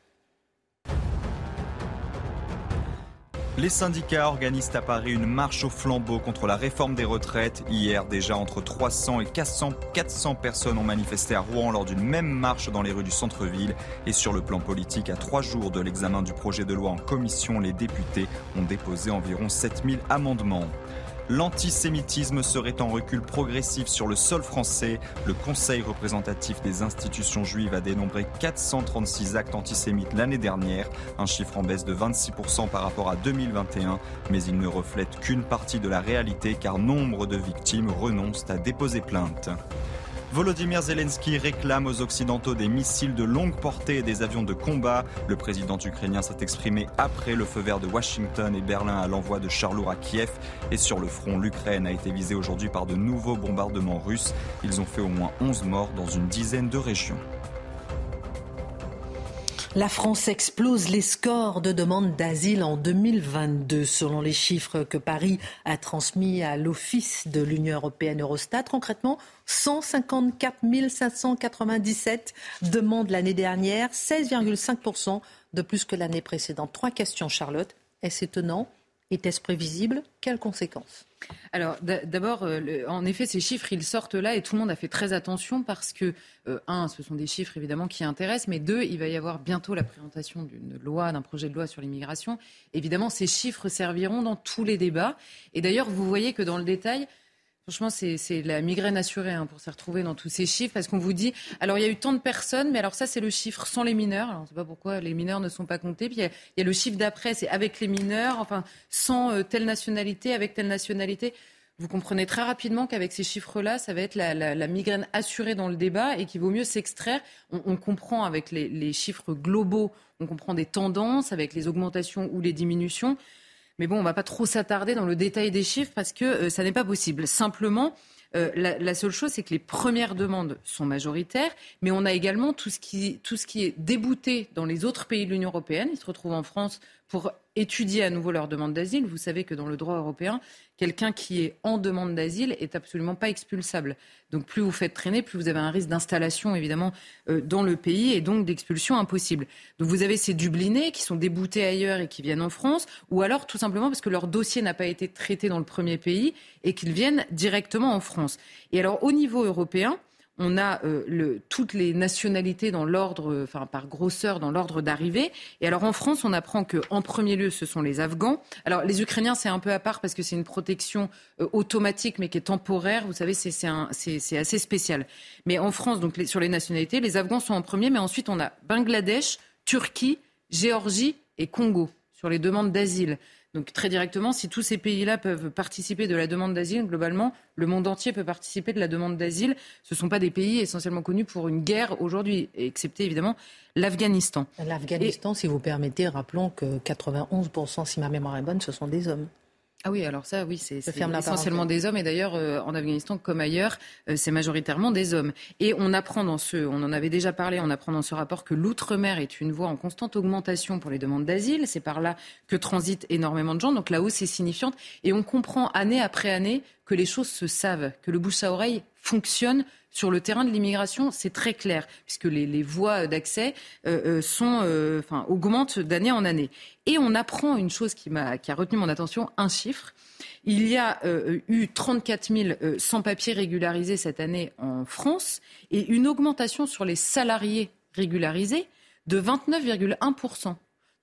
Les syndicats organisent à Paris une marche au flambeau contre la réforme des retraites. Hier, déjà entre 300 et 400, 400 personnes ont manifesté à Rouen lors d'une même marche dans les rues du centre-ville. Et sur le plan politique, à trois jours de l'examen du projet de loi en commission, les députés ont déposé environ 7000 amendements. L'antisémitisme serait en recul progressif sur le sol français. Le Conseil représentatif des institutions juives a dénombré 436 actes antisémites l'année dernière, un chiffre en baisse de 26% par rapport à 2021, mais il ne reflète qu'une partie de la réalité car nombre de victimes renoncent à déposer plainte. Volodymyr Zelensky réclame aux Occidentaux des missiles de longue portée et des avions de combat. Le président ukrainien s'est exprimé après le feu vert de Washington et Berlin à l'envoi de chars lourds à Kiev. Et sur le front, l'Ukraine a été visée aujourd'hui par de nouveaux bombardements russes. Ils ont fait au moins 11 morts dans une dizaine de régions. La France explose les scores de demande d'asile en 2022, selon les chiffres que Paris a transmis à l'Office de l'Union européenne Eurostat. Concrètement, 154 597 demandes l'année dernière, 16,5% de plus que l'année précédente. Trois questions, Charlotte. Est-ce étonnant Était-ce prévisible Quelles conséquences? Alors d'abord, euh, en effet, ces chiffres, ils sortent là et tout le monde a fait très attention parce que, euh, un, ce sont des chiffres évidemment qui intéressent, mais deux, il va y avoir bientôt la présentation d'une loi, d'un projet de loi sur l'immigration. Évidemment, ces chiffres serviront dans tous les débats. Et d'ailleurs, vous voyez que dans le détail, Franchement, c'est la migraine assurée hein, pour se retrouver dans tous ces chiffres, parce qu'on vous dit, alors il y a eu tant de personnes, mais alors ça c'est le chiffre sans les mineurs. Alors on ne sait pas pourquoi les mineurs ne sont pas comptés. Puis il y a, le chiffre d'après, c'est avec les mineurs, enfin sans euh, telle nationalité, avec telle nationalité. Vous comprenez très rapidement qu'avec ces chiffres-là, ça va être la, migraine assurée dans le débat et qu'il vaut mieux s'extraire. On, comprend avec les, les chiffres globaux, on comprend des tendances avec les augmentations ou les diminutions. Mais bon, on ne va pas trop s'attarder dans le détail des chiffres parce que euh, ça n'est pas possible. Simplement, euh, la, seule chose, c'est que les premières demandes sont majoritaires, mais on a également tout ce qui, est débouté dans les autres pays de l'Union européenne. Ils se retrouvent en France pour étudier à nouveau leur demande d'asile. Vous savez que dans le droit européen, quelqu'un qui est en demande d'asile est absolument pas expulsable. Donc plus vous faites traîner, plus vous avez un risque d'installation évidemment euh, dans le pays et donc d'expulsion impossible. Donc vous avez ces Dublinés qui sont déboutés ailleurs et qui viennent en France, ou alors tout simplement parce que leur dossier n'a pas été traité dans le premier pays et qu'ils viennent directement en France. Et alors au niveau européen, on a euh, toutes les nationalités dans l'ordre, enfin par grosseur dans l'ordre d'arrivée. Et alors en France, on apprend que en premier lieu, ce sont les Afghans. Alors les Ukrainiens, c'est un peu à part parce que c'est une protection euh, automatique, mais qui est temporaire. Vous savez, c'est assez spécial. Mais en France, donc sur les nationalités, les Afghans sont en premier, mais ensuite on a Bangladesh, Turquie, Géorgie et Congo sur les demandes d'asile. Donc très directement, si tous ces pays-là peuvent participer de la demande d'asile, globalement, le monde entier peut participer de la demande d'asile. Ce ne sont pas des pays essentiellement connus pour une guerre aujourd'hui, excepté évidemment l'Afghanistan. L'Afghanistan, si vous permettez, rappelons que 91%, si ma mémoire est bonne, ce sont des hommes. Ah oui, alors ça, oui, c'est essentiellement des hommes. Et d'ailleurs, euh, en Afghanistan comme ailleurs, euh, c'est majoritairement des hommes. Et on apprend dans ce, on en avait déjà parlé, on apprend dans ce rapport que l'outre-mer est une voie en constante augmentation pour les demandes d'asile. C'est par là que transitent énormément de gens. Donc la hausse est signifiante. Et on comprend année après année que les choses se savent, que le bouche à oreille fonctionne sur le terrain de l'immigration, c'est très clair, puisque les, voies d'accès euh, euh, sont, euh, enfin, augmentent d'année en année. Et on apprend une chose qui, m'a, qui a retenu mon attention, un chiffre. Il y a eu 34 000 sans-papiers régularisés cette année en France et une augmentation sur les salariés régularisés de 29,1%. Donc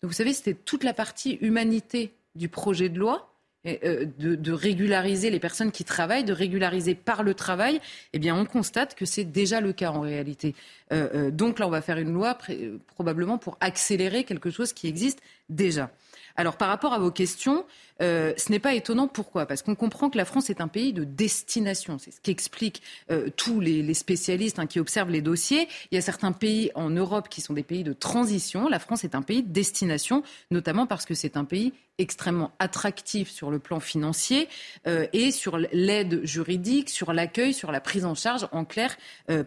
vous savez, c'était toute la partie humanité du projet de loi euh, de, régulariser les personnes qui travaillent, de régulariser par le travail, eh bien, on constate que c'est déjà le cas en réalité. Euh, euh, donc là, on va faire une loi probablement pour accélérer quelque chose qui existe déjà. Alors, par rapport à vos questions, euh, ce n'est pas étonnant. Pourquoi? Parce qu'on comprend que la France est un pays de destination. C'est ce qu'expliquent euh, tous les, spécialistes hein, qui observent les dossiers. Il y a certains pays en Europe qui sont des pays de transition. La France est un pays de destination, notamment parce que c'est un pays extrêmement attractif sur le plan financier euh, et sur l'aide juridique, sur l'accueil, sur la prise en charge, en clair,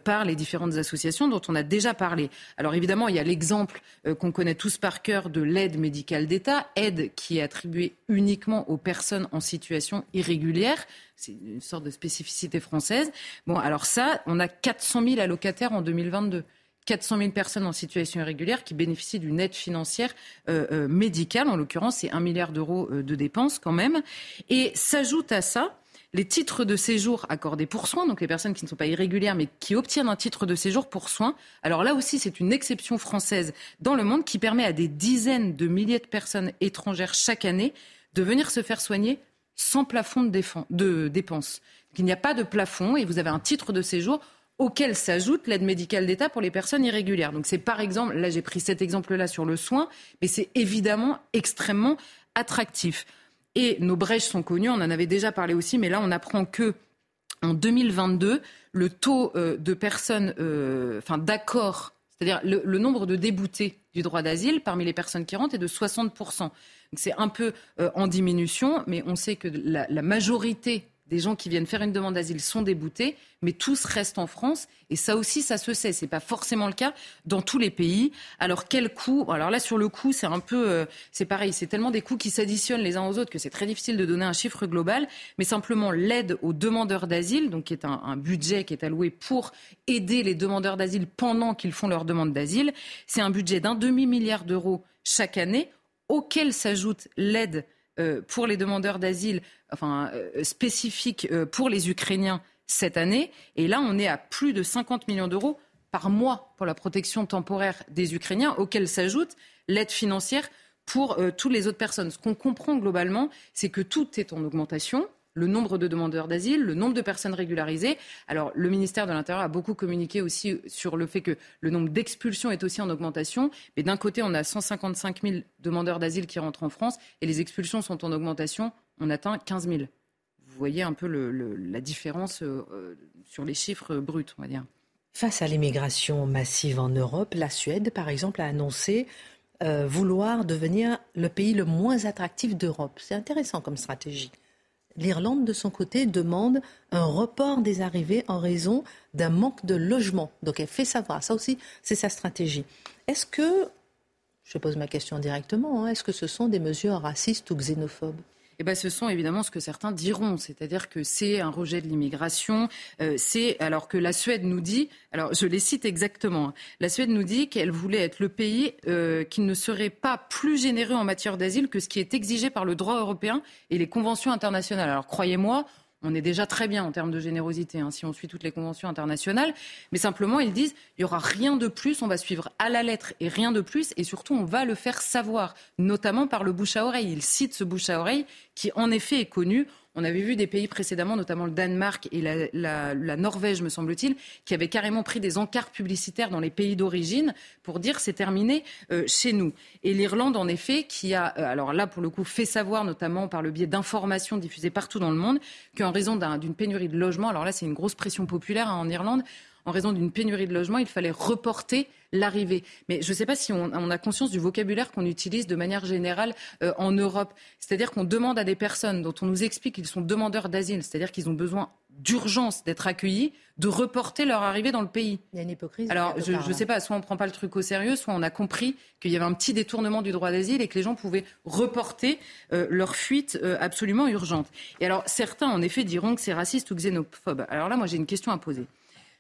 par les différentes associations dont on a déjà parlé. Alors évidemment, il y a l'exemple qu'on connaît tous par cœur de l'aide médicale d'État, aide qui est attribuée uniquement aux personnes en situation irrégulière. C'est une sorte de spécificité française. Bon, alors ça, on a 400 000 allocataires en 2022. 400 000 personnes en situation irrégulière qui bénéficient d'une aide financière euh, euh, médicale. En l'occurrence, c'est un milliard d'euros euh, de dépenses quand même. Et s'ajoute à ça les titres de séjour accordés pour soins, donc les personnes qui ne sont pas irrégulières mais qui obtiennent un titre de séjour pour soins. Alors là aussi, c'est une exception française dans le monde qui permet à des dizaines de milliers de personnes étrangères chaque année de venir se faire soigner sans plafond de, dépenses. il n'y a pas de plafond et vous avez un titre de séjour auquel s'ajoute l'aide médicale d'État pour les personnes irrégulières. Donc c'est par exemple, là j'ai pris cet exemple-là sur le soin, mais c'est évidemment extrêmement attractif. Et nos brèches sont connues, on en avait déjà parlé aussi, mais là on apprend que en 2022, le taux euh, de personnes, euh, enfin c'est-à-dire le, nombre de déboutés du droit d'asile parmi les personnes qui rentrent est de 60 c'est un peu euh, en diminution, mais on sait que la, majorité des gens qui viennent faire une demande d'asile sont déboutés, mais tous restent en France. Et ça aussi, ça se sait. C'est pas forcément le cas dans tous les pays. Alors quel coût? Alors là, sur le coût, c'est un peu, euh, c'est pareil. C'est tellement des coûts qui s'additionnent les uns aux autres que c'est très difficile de donner un chiffre global. Mais simplement l'aide aux demandeurs d'asile, donc qui est un, budget qui est alloué pour aider les demandeurs d'asile pendant qu'ils font leur demande d'asile, c'est un budget d'un demi milliard d'euros chaque année auquel s'ajoute l'aide pour les demandeurs d'asile, enfin euh, euh, pour les Ukrainiens cette année. Et là, on est à plus de 50 millions d'euros par mois pour la protection temporaire des Ukrainiens, auquel s'ajoute l'aide financière pour toutes les autres personnes. Ce qu'on comprend globalement, c'est que tout est en augmentation le nombre de demandeurs d'asile, le nombre de personnes régularisées. Alors, le ministère de l'Intérieur a beaucoup communiqué aussi sur le fait que le nombre d'expulsions est aussi en augmentation. Mais d'un côté, on a 155 000 demandeurs d'asile qui rentrent en France et les expulsions sont en augmentation. On atteint 15 000. Vous voyez un peu la différence euh, euh, sur les chiffres bruts, on va dire. Face à l'immigration massive en Europe, la Suède, par exemple, a annoncé euh, vouloir devenir le pays le moins attractif d'Europe. C'est intéressant comme stratégie. L'Irlande, de son côté, demande un report des arrivées en raison d'un manque de logement. Donc elle fait savoir, ça aussi, c'est sa stratégie. Est-ce que, je pose ma question directement, hein, est-ce que ce sont des mesures racistes ou xénophobes? Eh ben, ce sont évidemment ce que certains diront, c'est-à-dire que c'est un rejet de l'immigration. Euh, c'est alors que la Suède nous dit, alors je les cite exactement, hein. la Suède nous dit qu'elle voulait être le pays euh, qui ne serait pas plus généreux en matière d'asile que ce qui est exigé par le droit européen et les conventions internationales. Alors croyez-moi, on est déjà très bien en termes de générosité hein, si on suit toutes les conventions internationales. Mais simplement, ils disent il n'y aura rien de plus, on va suivre à la lettre et rien de plus. Et surtout, on va le faire savoir, notamment par le bouche à oreille. Ils citent ce bouche à oreille qui, en effet, est connu. On avait vu des pays précédemment, notamment le Danemark et la, Norvège, me semble-t-il, qui avaient carrément pris des encarts publicitaires dans les pays d'origine pour dire c'est terminé euh, chez nous. Et l'Irlande, en effet, qui a, euh, alors là, pour le coup, fait savoir, notamment par le biais d'informations diffusées partout dans le monde, qu'en raison d'une pénurie de logements, alors là, c'est une grosse pression populaire hein, en Irlande, en raison d'une pénurie de logements, il fallait reporter l'arrivée. Mais je ne sais pas si on, a conscience du vocabulaire qu'on utilise de manière générale euh, en Europe. C'est-à-dire qu'on demande à des personnes dont on nous explique qu'ils sont demandeurs d'asile, c'est-à-dire qu'ils ont besoin d'urgence d'être accueillis, de reporter leur arrivée dans le pays. Il y a une hypocrisie. Alors, je ne sais pas, soit on ne prend pas le truc au sérieux, soit on a compris qu'il y avait un petit détournement du droit d'asile et que les gens pouvaient reporter euh, leur fuite euh, absolument urgente. Et alors, certains, en effet, diront que c'est raciste ou xénophobe. Alors là, moi, j'ai une question à poser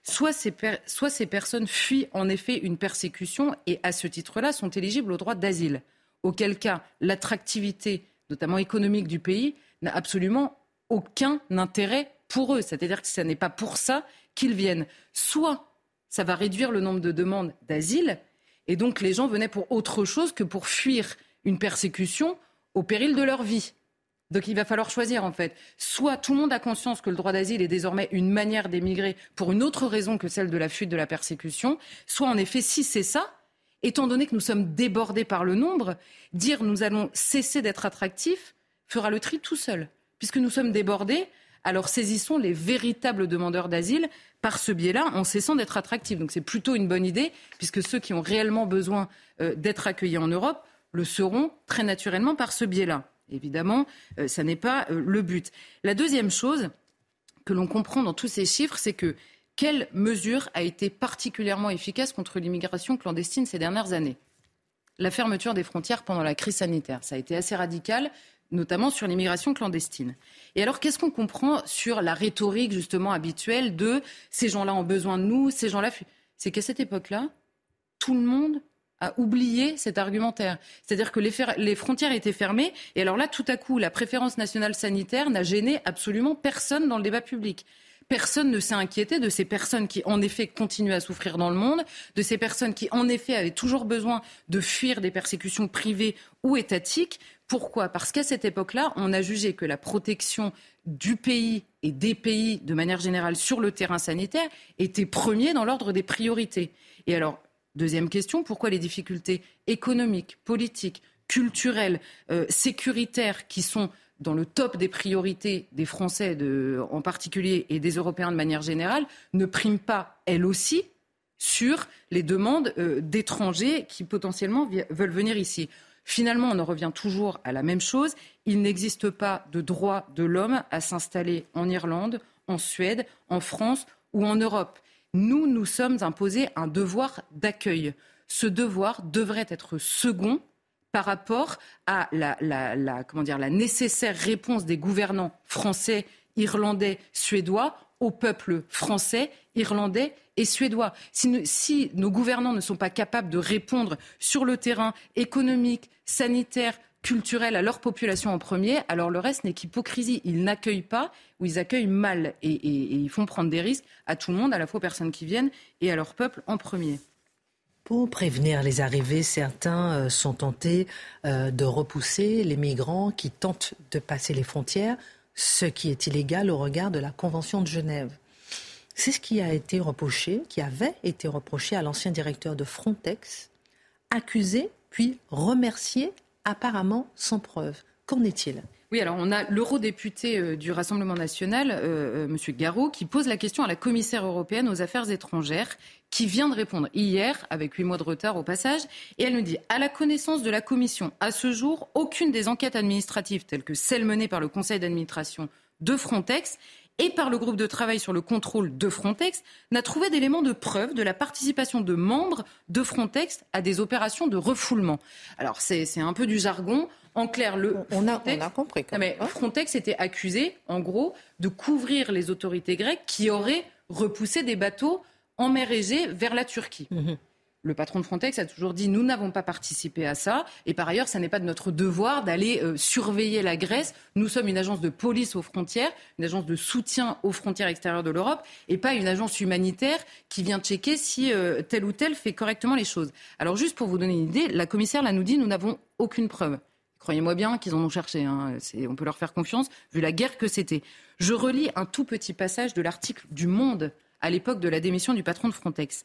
soit ces, personnes fuient en effet une persécution et à ce titre-là sont éligibles au droit d'asile. Auquel cas, l'attractivité, notamment économique du pays, n'a absolument aucun intérêt pour eux. C'est-à-dire que ce n'est pas pour ça qu'ils viennent. Soit ça va réduire le nombre de demandes d'asile, et donc les gens venaient pour autre chose que pour fuir une persécution au péril de leur vie. Donc il va falloir choisir en fait. Soit tout le monde a conscience que le droit d'asile est désormais une manière d'émigrer pour une autre raison que celle de la fuite de la persécution, soit en effet si c'est ça, étant donné que nous sommes débordés par le nombre, dire nous allons cesser d'être attractifs fera le tri tout seul. Puisque nous sommes débordés, alors saisissons les véritables demandeurs d'asile par ce biais-là en cessant d'être attractifs. Donc c'est plutôt une bonne idée, puisque ceux qui ont réellement besoin euh, d'être accueillis en Europe le seront très naturellement par ce biais-là. Évidemment, euh, ça n'est pas euh, le but. La deuxième chose que l'on comprend dans tous ces chiffres, c'est que quelle mesure a été particulièrement efficace contre l'immigration clandestine ces dernières années? La fermeture des frontières pendant la crise sanitaire. Ça a été assez radical, notamment sur l'immigration clandestine. Et alors, qu'est-ce qu'on comprend sur la rhétorique justement habituelle de ces gens-là ont besoin de nous, ces gens-là... C'est qu'à cette époque-là, tout le monde a oublié cet argumentaire. C'est-à-dire que les, frontières étaient fermées, et alors là, tout à coup, la préférence nationale sanitaire n'a gêné absolument personne dans le débat public. Personne ne s'est inquiété de ces personnes qui, en effet, continuent à souffrir dans le monde, de ces personnes qui, en effet, avaient toujours besoin de fuir des persécutions privées ou étatiques. Pourquoi? Parce qu'à cette époque-là, on a jugé que la protection du pays et des pays, de manière générale, sur le terrain sanitaire, était premier dans l'ordre des priorités. Et alors, Deuxième question, pourquoi les difficultés économiques, politiques, culturelles, euh, sécuritaires qui sont dans le top des priorités des Français en particulier et des Européens de manière générale ne priment pas, elles aussi, sur les demandes euh, d'étrangers qui potentiellement veulent venir ici? Finalement, on en revient toujours à la même chose. Il n'existe pas de droit de l'homme à s'installer en Irlande, en Suède, en France ou en Europe nous nous sommes imposés un devoir d'accueil. Ce devoir devrait être second par rapport à la, comment dire, nécessaire réponse des gouvernants français, irlandais, suédois au peuple français, irlandais et suédois. si, nos gouvernants ne sont pas capables de répondre sur le terrain économique, sanitaire, culturel à leur population en premier, alors le reste n'est qu'hypocrisie. Ils n'accueillent pas ou ils accueillent mal et, ils font prendre des risques à tout le monde, à la fois aux personnes qui viennent et à leur peuple en premier. Pour prévenir les arrivées, certains euh, sont tentés euh, de repousser les migrants qui tentent de passer les frontières, ce qui est illégal au regard de la Convention de Genève. C'est ce qui a été reproché, qui avait été reproché à l'ancien directeur de Frontex, accusé puis remercié apparemment sans preuve. Qu'en est-il? Oui, alors on a l'eurodéputé euh, du Rassemblement national, euh, euh, M. Garot, qui pose la question à la commissaire européenne aux affaires étrangères, qui vient de répondre hier, avec huit mois de retard au passage, et elle nous dit à la connaissance de la Commission, à ce jour, aucune des enquêtes administratives telles que celles menées par le Conseil d'administration de Frontex et par le groupe de travail sur le contrôle de Frontex n'a trouvé d'éléments de preuve de la participation de membres de Frontex à des opérations de refoulement. Alors c'est un peu du jargon. En clair, le on a, Frontex, compris. mais Frontex était accusé, en gros, de couvrir les autorités grecques qui auraient repoussé des bateaux en mer Égée vers la Turquie. Mhm. Le patron de Frontex a toujours dit nous n'avons pas participé à ça. Et par ailleurs, ça n'est pas de notre devoir d'aller euh, surveiller la Grèce. Nous sommes une agence de police aux frontières, une agence de soutien aux frontières extérieures de l'Europe, et pas une agence humanitaire qui vient checker si euh, tel ou tel fait correctement les choses. Alors juste pour vous donner une idée, la commissaire nous dit nous n'avons aucune preuve. Croyez-moi bien qu'ils en ont cherché. Hein. On peut leur faire confiance, vu la guerre que c'était. Je relis un tout petit passage de l'article du Monde à l'époque de la démission du patron de Frontex.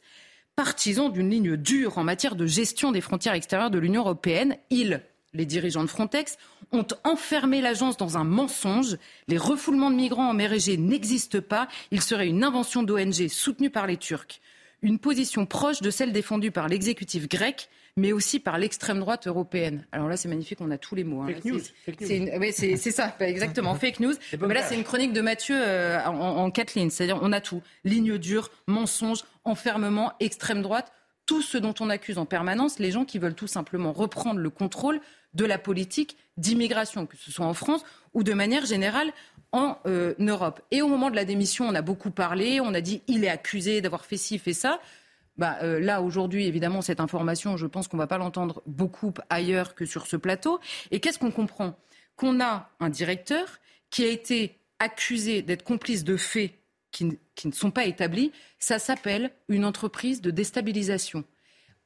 Partisans d'une ligne dure en matière de gestion des frontières extérieures de l'Union européenne, ils, les dirigeants de Frontex, ont enfermé l'agence dans un mensonge. Les refoulements de migrants en mer Égée n'existent pas. Ils seraient une invention d'ONG soutenue par les Turcs. Une position proche de celle défendue par l'exécutif grec mais aussi par l'extrême droite européenne. Alors là, c'est magnifique, on a tous les mots. Hein. Fake news. C'est ça, exactement, fake news. Mais là, c'est une chronique de Mathieu euh, en, en quatre lignes, c'est-à-dire on a tout. Ligne dure, mensonge, enfermement, extrême droite, tout ce dont on accuse en permanence les gens qui veulent tout simplement reprendre le contrôle de la politique d'immigration, que ce soit en France ou de manière générale en euh, Europe. Et au moment de la démission, on a beaucoup parlé, on a dit il est accusé d'avoir fait ci, fait ça. Bah, euh, là, aujourd'hui, évidemment, cette information, je pense qu'on ne va pas l'entendre beaucoup ailleurs que sur ce plateau. Et qu'est-ce qu'on comprend? Qu'on a un directeur qui a été accusé d'être complice de faits qui, ne sont pas établis. Ça s'appelle une entreprise de déstabilisation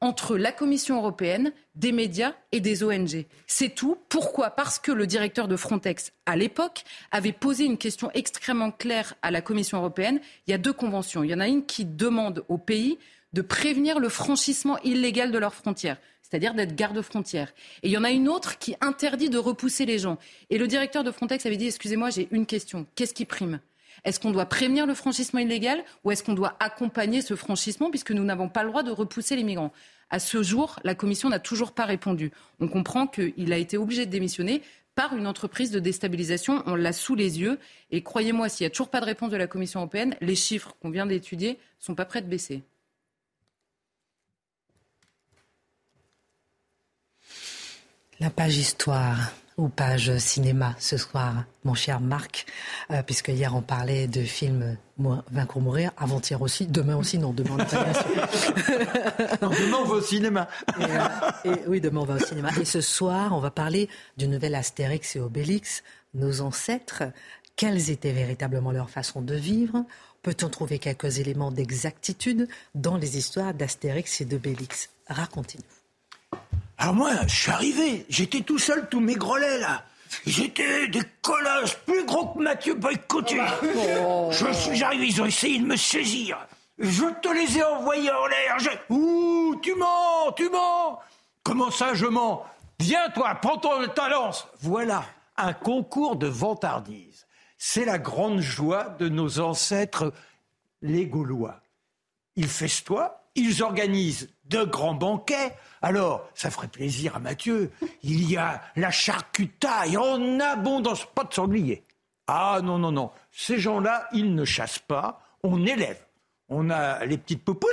entre la Commission européenne, des médias et des ONG. C'est tout. Pourquoi? Parce que le directeur de Frontex, à l'époque, avait posé une question extrêmement claire à la Commission européenne. Il y a deux conventions. Il y en a une qui demande aux pays de prévenir le franchissement illégal de leurs frontières c'est-à-dire d'être garde-frontière. Et il y en a une autre qui interdit de repousser les gens. Et le directeur de Frontex avait dit, excusez-moi, j'ai une question. Qu'est-ce qui prime? Est-ce qu'on doit prévenir le franchissement illégal ou est-ce qu'on doit accompagner ce franchissement puisque nous n'avons pas le droit de repousser les migrants? À ce jour, la Commission n'a toujours pas répondu. On comprend qu'il a été obligé de démissionner par une entreprise de déstabilisation. On l'a sous les yeux. Et croyez-moi, s'il n'y a toujours pas de réponse de la Commission européenne, les chiffres qu'on vient d'étudier ne sont pas prêts de baisser. La page histoire ou page cinéma ce soir, mon cher Marc, euh, puisque hier on parlait de films Vaincre ou mourir, avant-hier aussi, demain aussi, non, demain on *laughs* non, demain on va au cinéma. Euh, oui, demain on va au cinéma. Et ce soir, on va parler du nouvel Astérix et Obélix, nos ancêtres. Quelles étaient véritablement leurs façons de vivre? Peut-on trouver quelques éléments d'exactitude dans les histoires d'Astérix et d'Obélix? Racontez-nous. Alors moi, je suis arrivé, j'étais tout seul, tous mes grelets là. J'étais des colosses plus gros que Mathieu Boycotté. Oh. Je suis arrivé, ils ont essayé de me saisir. Je te les ai envoyés en l'air. Ouh, tu mens, tu mens. Comment ça, je mens Viens, toi, prends ton, ta lance. Voilà, un concours de vantardise. C'est la grande joie de nos ancêtres, les Gaulois. Ils festoient, ils organisent de grands banquets. Alors, ça ferait plaisir à Mathieu. Il y a la charcutaille en abondance, pas de sanglier. Ah non, non, non. Ces gens-là, ils ne chassent pas, on élève. On a les petites poupoules,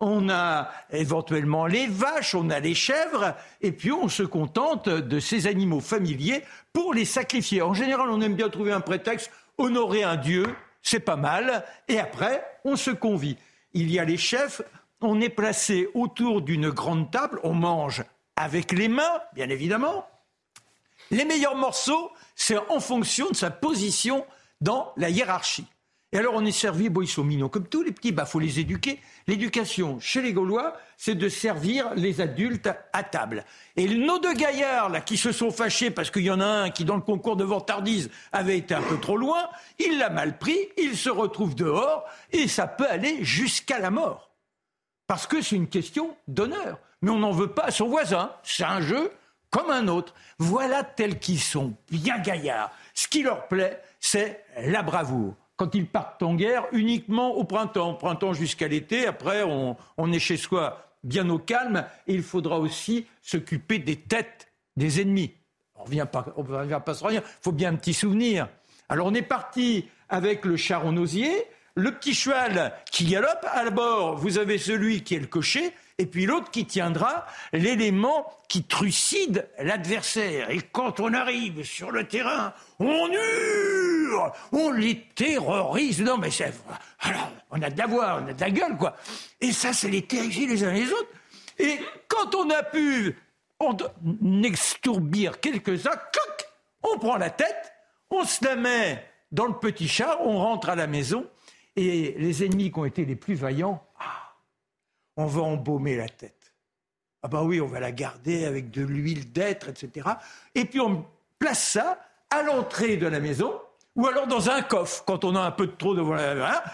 on a éventuellement les vaches, on a les chèvres, et puis on se contente de ces animaux familiers pour les sacrifier. En général, on aime bien trouver un prétexte, honorer un dieu, c'est pas mal, et après, on se convie. Il y a les chefs, on est placé autour d'une grande table, on mange avec les mains, bien évidemment. Les meilleurs morceaux, c'est en fonction de sa position dans la hiérarchie. Et alors on est servi, bon ils sont mignons comme tous les petits, bah faut les éduquer. L'éducation chez les Gaulois, c'est de servir les adultes à table. Et nos deux gaillards là qui se sont fâchés parce qu'il y en a un qui dans le concours de vantardise avait été un peu trop loin, il l'a mal pris, il se retrouve dehors et ça peut aller jusqu'à la mort. Parce que c'est une question d'honneur. Mais on n'en veut pas à son voisin. C'est un jeu comme un autre. Voilà tels qu'ils sont, bien gaillards. Ce qui leur plaît, c'est la bravoure. Quand ils partent en guerre, uniquement au printemps. Printemps jusqu'à l'été, après, on, est chez soi bien au calme. Et il faudra aussi s'occuper des têtes des ennemis. On ne revient pas, sans rien. Il faut bien un petit souvenir. Alors on est parti avec le char en osier le petit cheval qui galope, à bord, vous avez celui qui est le cocher, et puis l'autre qui tiendra l'élément qui trucide l'adversaire. Et quand on arrive sur le terrain, on hurle, on les terrorise. Non, mais c'est. Alors, on a de la voix, on a de la gueule, quoi. Et ça, c'est les terrifier les uns les autres. Et quand on a pu on extourbir quelques-uns, on prend la tête, on se la met dans le petit char, on rentre à la maison, et les ennemis qui ont été les plus vaillants, ah, on va embaumer la tête. Ah bah oui, on va la garder avec de l'huile d'être, etc. Et puis on place ça à l'entrée de la maison, ou alors dans un coffre, quand on a un peu de trop de... Voilà,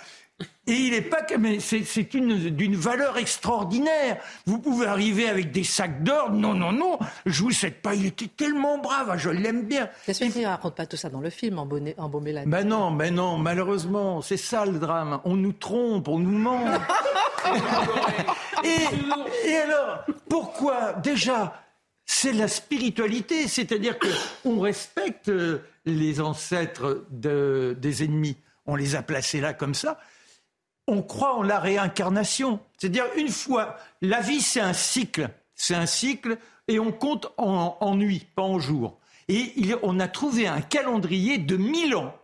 et il n'est pas mais c'est d'une valeur extraordinaire. Vous pouvez arriver avec des sacs d'or. Non, non, non. Je vous sais pas. Il était tellement brave. Ah, je l'aime bien. J'espère qu'il ne raconte pas tout ça dans le film, en, bonnet, en Mais ben non, mais ben non. Malheureusement, c'est ça le drame. On nous trompe, on nous ment. *laughs* et, et alors, pourquoi? Déjà, c'est la spiritualité, c'est-à-dire qu'on respecte les ancêtres de, des ennemis. On les a placés là comme ça on croit en la réincarnation. C'est-à-dire, une fois, la vie, c'est un cycle. C'est un cycle et on compte en, nuit, pas en jour. Et on a trouvé un calendrier de 1000 ans.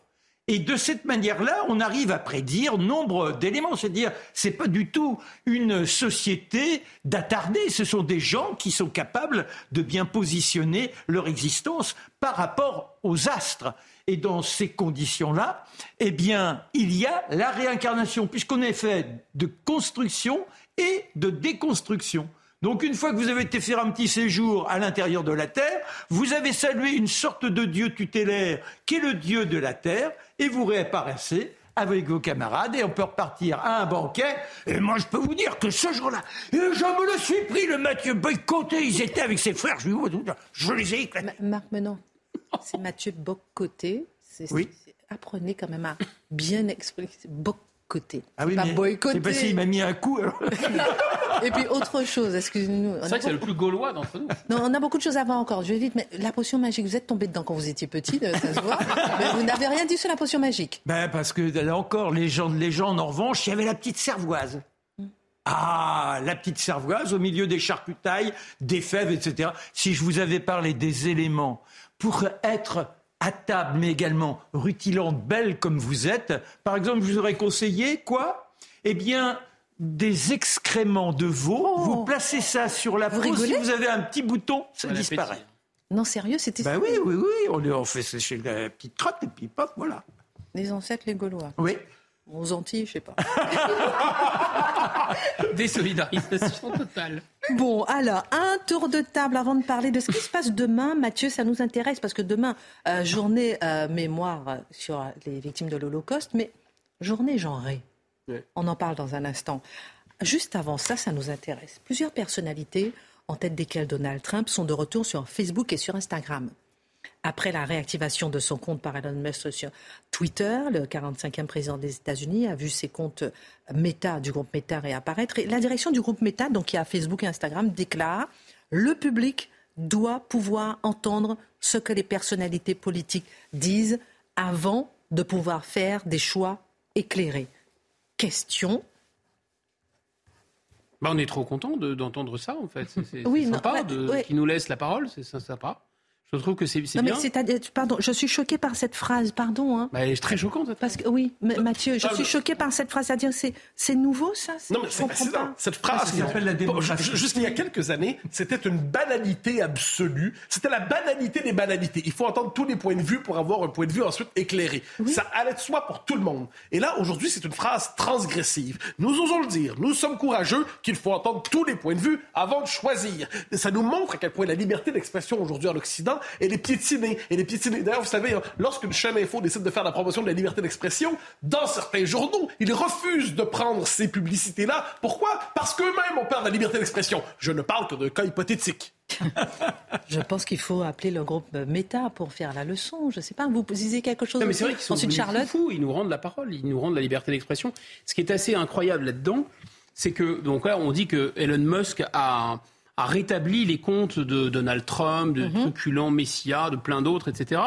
Et de cette manière-là, on arrive à prédire nombre d'éléments. C'est-à-dire, c'est pas du tout une société d'attardés. Ce sont des gens qui sont capables de bien positionner leur existence par rapport aux astres. Et dans ces conditions-là, eh bien, il y a la réincarnation, puisqu'on est fait de construction et de déconstruction. Donc une fois que vous avez été faire un petit séjour à l'intérieur de la Terre, vous avez salué une sorte de Dieu tutélaire qui est le Dieu de la Terre, et vous réapparaissez avec vos camarades et on peut repartir à un banquet. Et moi, je peux vous dire que ce jour-là, je me le suis pris, le Mathieu boycotté. Ils étaient avec ses frères, je, les ai éclatés. Marc Menon, c'est Mathieu Bocoté. Oui. Apprenez quand même à bien expliquer. Bocoté. Ah oui, pas boycotter. C'est parce qu'il m'a mis un coup. *laughs* Et puis autre chose, excusez-nous. C'est vrai que c'est le plus gaulois d'entre nous. Non, on a beaucoup de choses à voir encore. Je vais vite, mais la potion magique, vous êtes tombé dedans quand vous étiez petit, euh, ça se voit. *laughs* mais vous n'avez rien dit sur la potion magique. Ben parce que là encore, les gens, les gens en revanche, il y avait la petite cervoise. Ah, la petite cervoise au milieu des charcutailles, des fèves, etc. Si je vous avais parlé des éléments pour être à table, mais également rutilante, belle comme vous êtes, par exemple, je vous aurais conseillé quoi? Eh bien, des excréments de veau. Oh. Vous placez ça sur la peau. Si vous avez un petit bouton, ça disparaît. Non, sérieux, c'était bah oui, oui, oui. On, on fait sécher la petite crotte et puis pop, voilà. Les ancêtres, les Gaulois. Oui. Aux Antilles, je sais pas. *laughs* Désolidarisation totale. Bon, alors, un tour de table avant de parler de ce qui se passe demain. Mathieu, ça nous intéresse parce que demain, euh, journée euh, mémoire sur les victimes de l'Holocauste, mais journée genrée. On en parle dans un instant. Juste avant ça, ça nous intéresse. Plusieurs personnalités, en tête desquelles Donald Trump, sont de retour sur Facebook et sur Instagram après la réactivation de son compte par Elon Musk sur Twitter. Le 45e président des États-Unis a vu ses comptes Meta du groupe Meta réapparaître. Et la direction du groupe Meta, donc qui a Facebook et Instagram, déclare le public doit pouvoir entendre ce que les personnalités politiques disent avant de pouvoir faire des choix éclairés. Question bah on est trop content d'entendre ça, en fait. C'est oui, sympa de, qui nous laisse la parole, c'est sympa. Je trouve que c'est bien. Mais pardon, je suis choquée par cette phrase, pardon. Hein. Bah, elle est très choquante. Cette Parce que oui, Mathieu, je suis choquée par cette phrase. C'est-à-dire, c'est nouveau ça? Non, mais c'est fascinant. Cette phrase, qui s'appelle la démocratie. Juste il y a quelques années, c'était une banalité absolue. C'était la banalité des banalités. Il faut entendre tous les points de vue pour avoir un point de vue ensuite éclairé. Ça allait de soi pour tout le monde. Et là, aujourd'hui, c'est une phrase transgressive. Nous osons le dire. Nous sommes courageux qu'il faut entendre tous les points de vue avant de choisir. Et ça nous montre à quel point la liberté d'expression aujourd'hui en Occident et les piétinés. Et les. D'ailleurs, vous savez, hein, lorsqu'une chaîne info décide de faire la promotion de la liberté d'expression, dans certains journaux, ils refusent de prendre ces publicités-là. Pourquoi? Parce qu'eux-mêmes ont peur de la liberté d'expression. Je ne parle que de cas hypothétiques. *laughs* je pense qu'il faut appeler le groupe Meta pour faire la leçon. Je ne sais pas, vous disiez quelque chose. Non, mais c'est vrai qu'ils sont Ensuite, Charlotte. Fous, ils nous rendent la parole, ils nous rendent la liberté d'expression. Ce qui est assez incroyable là-dedans, c'est que donc là, on dit que Elon Musk a a rétabli les comptes de Donald Trump, de mhm. truculent Messia, de plein d'autres, etc.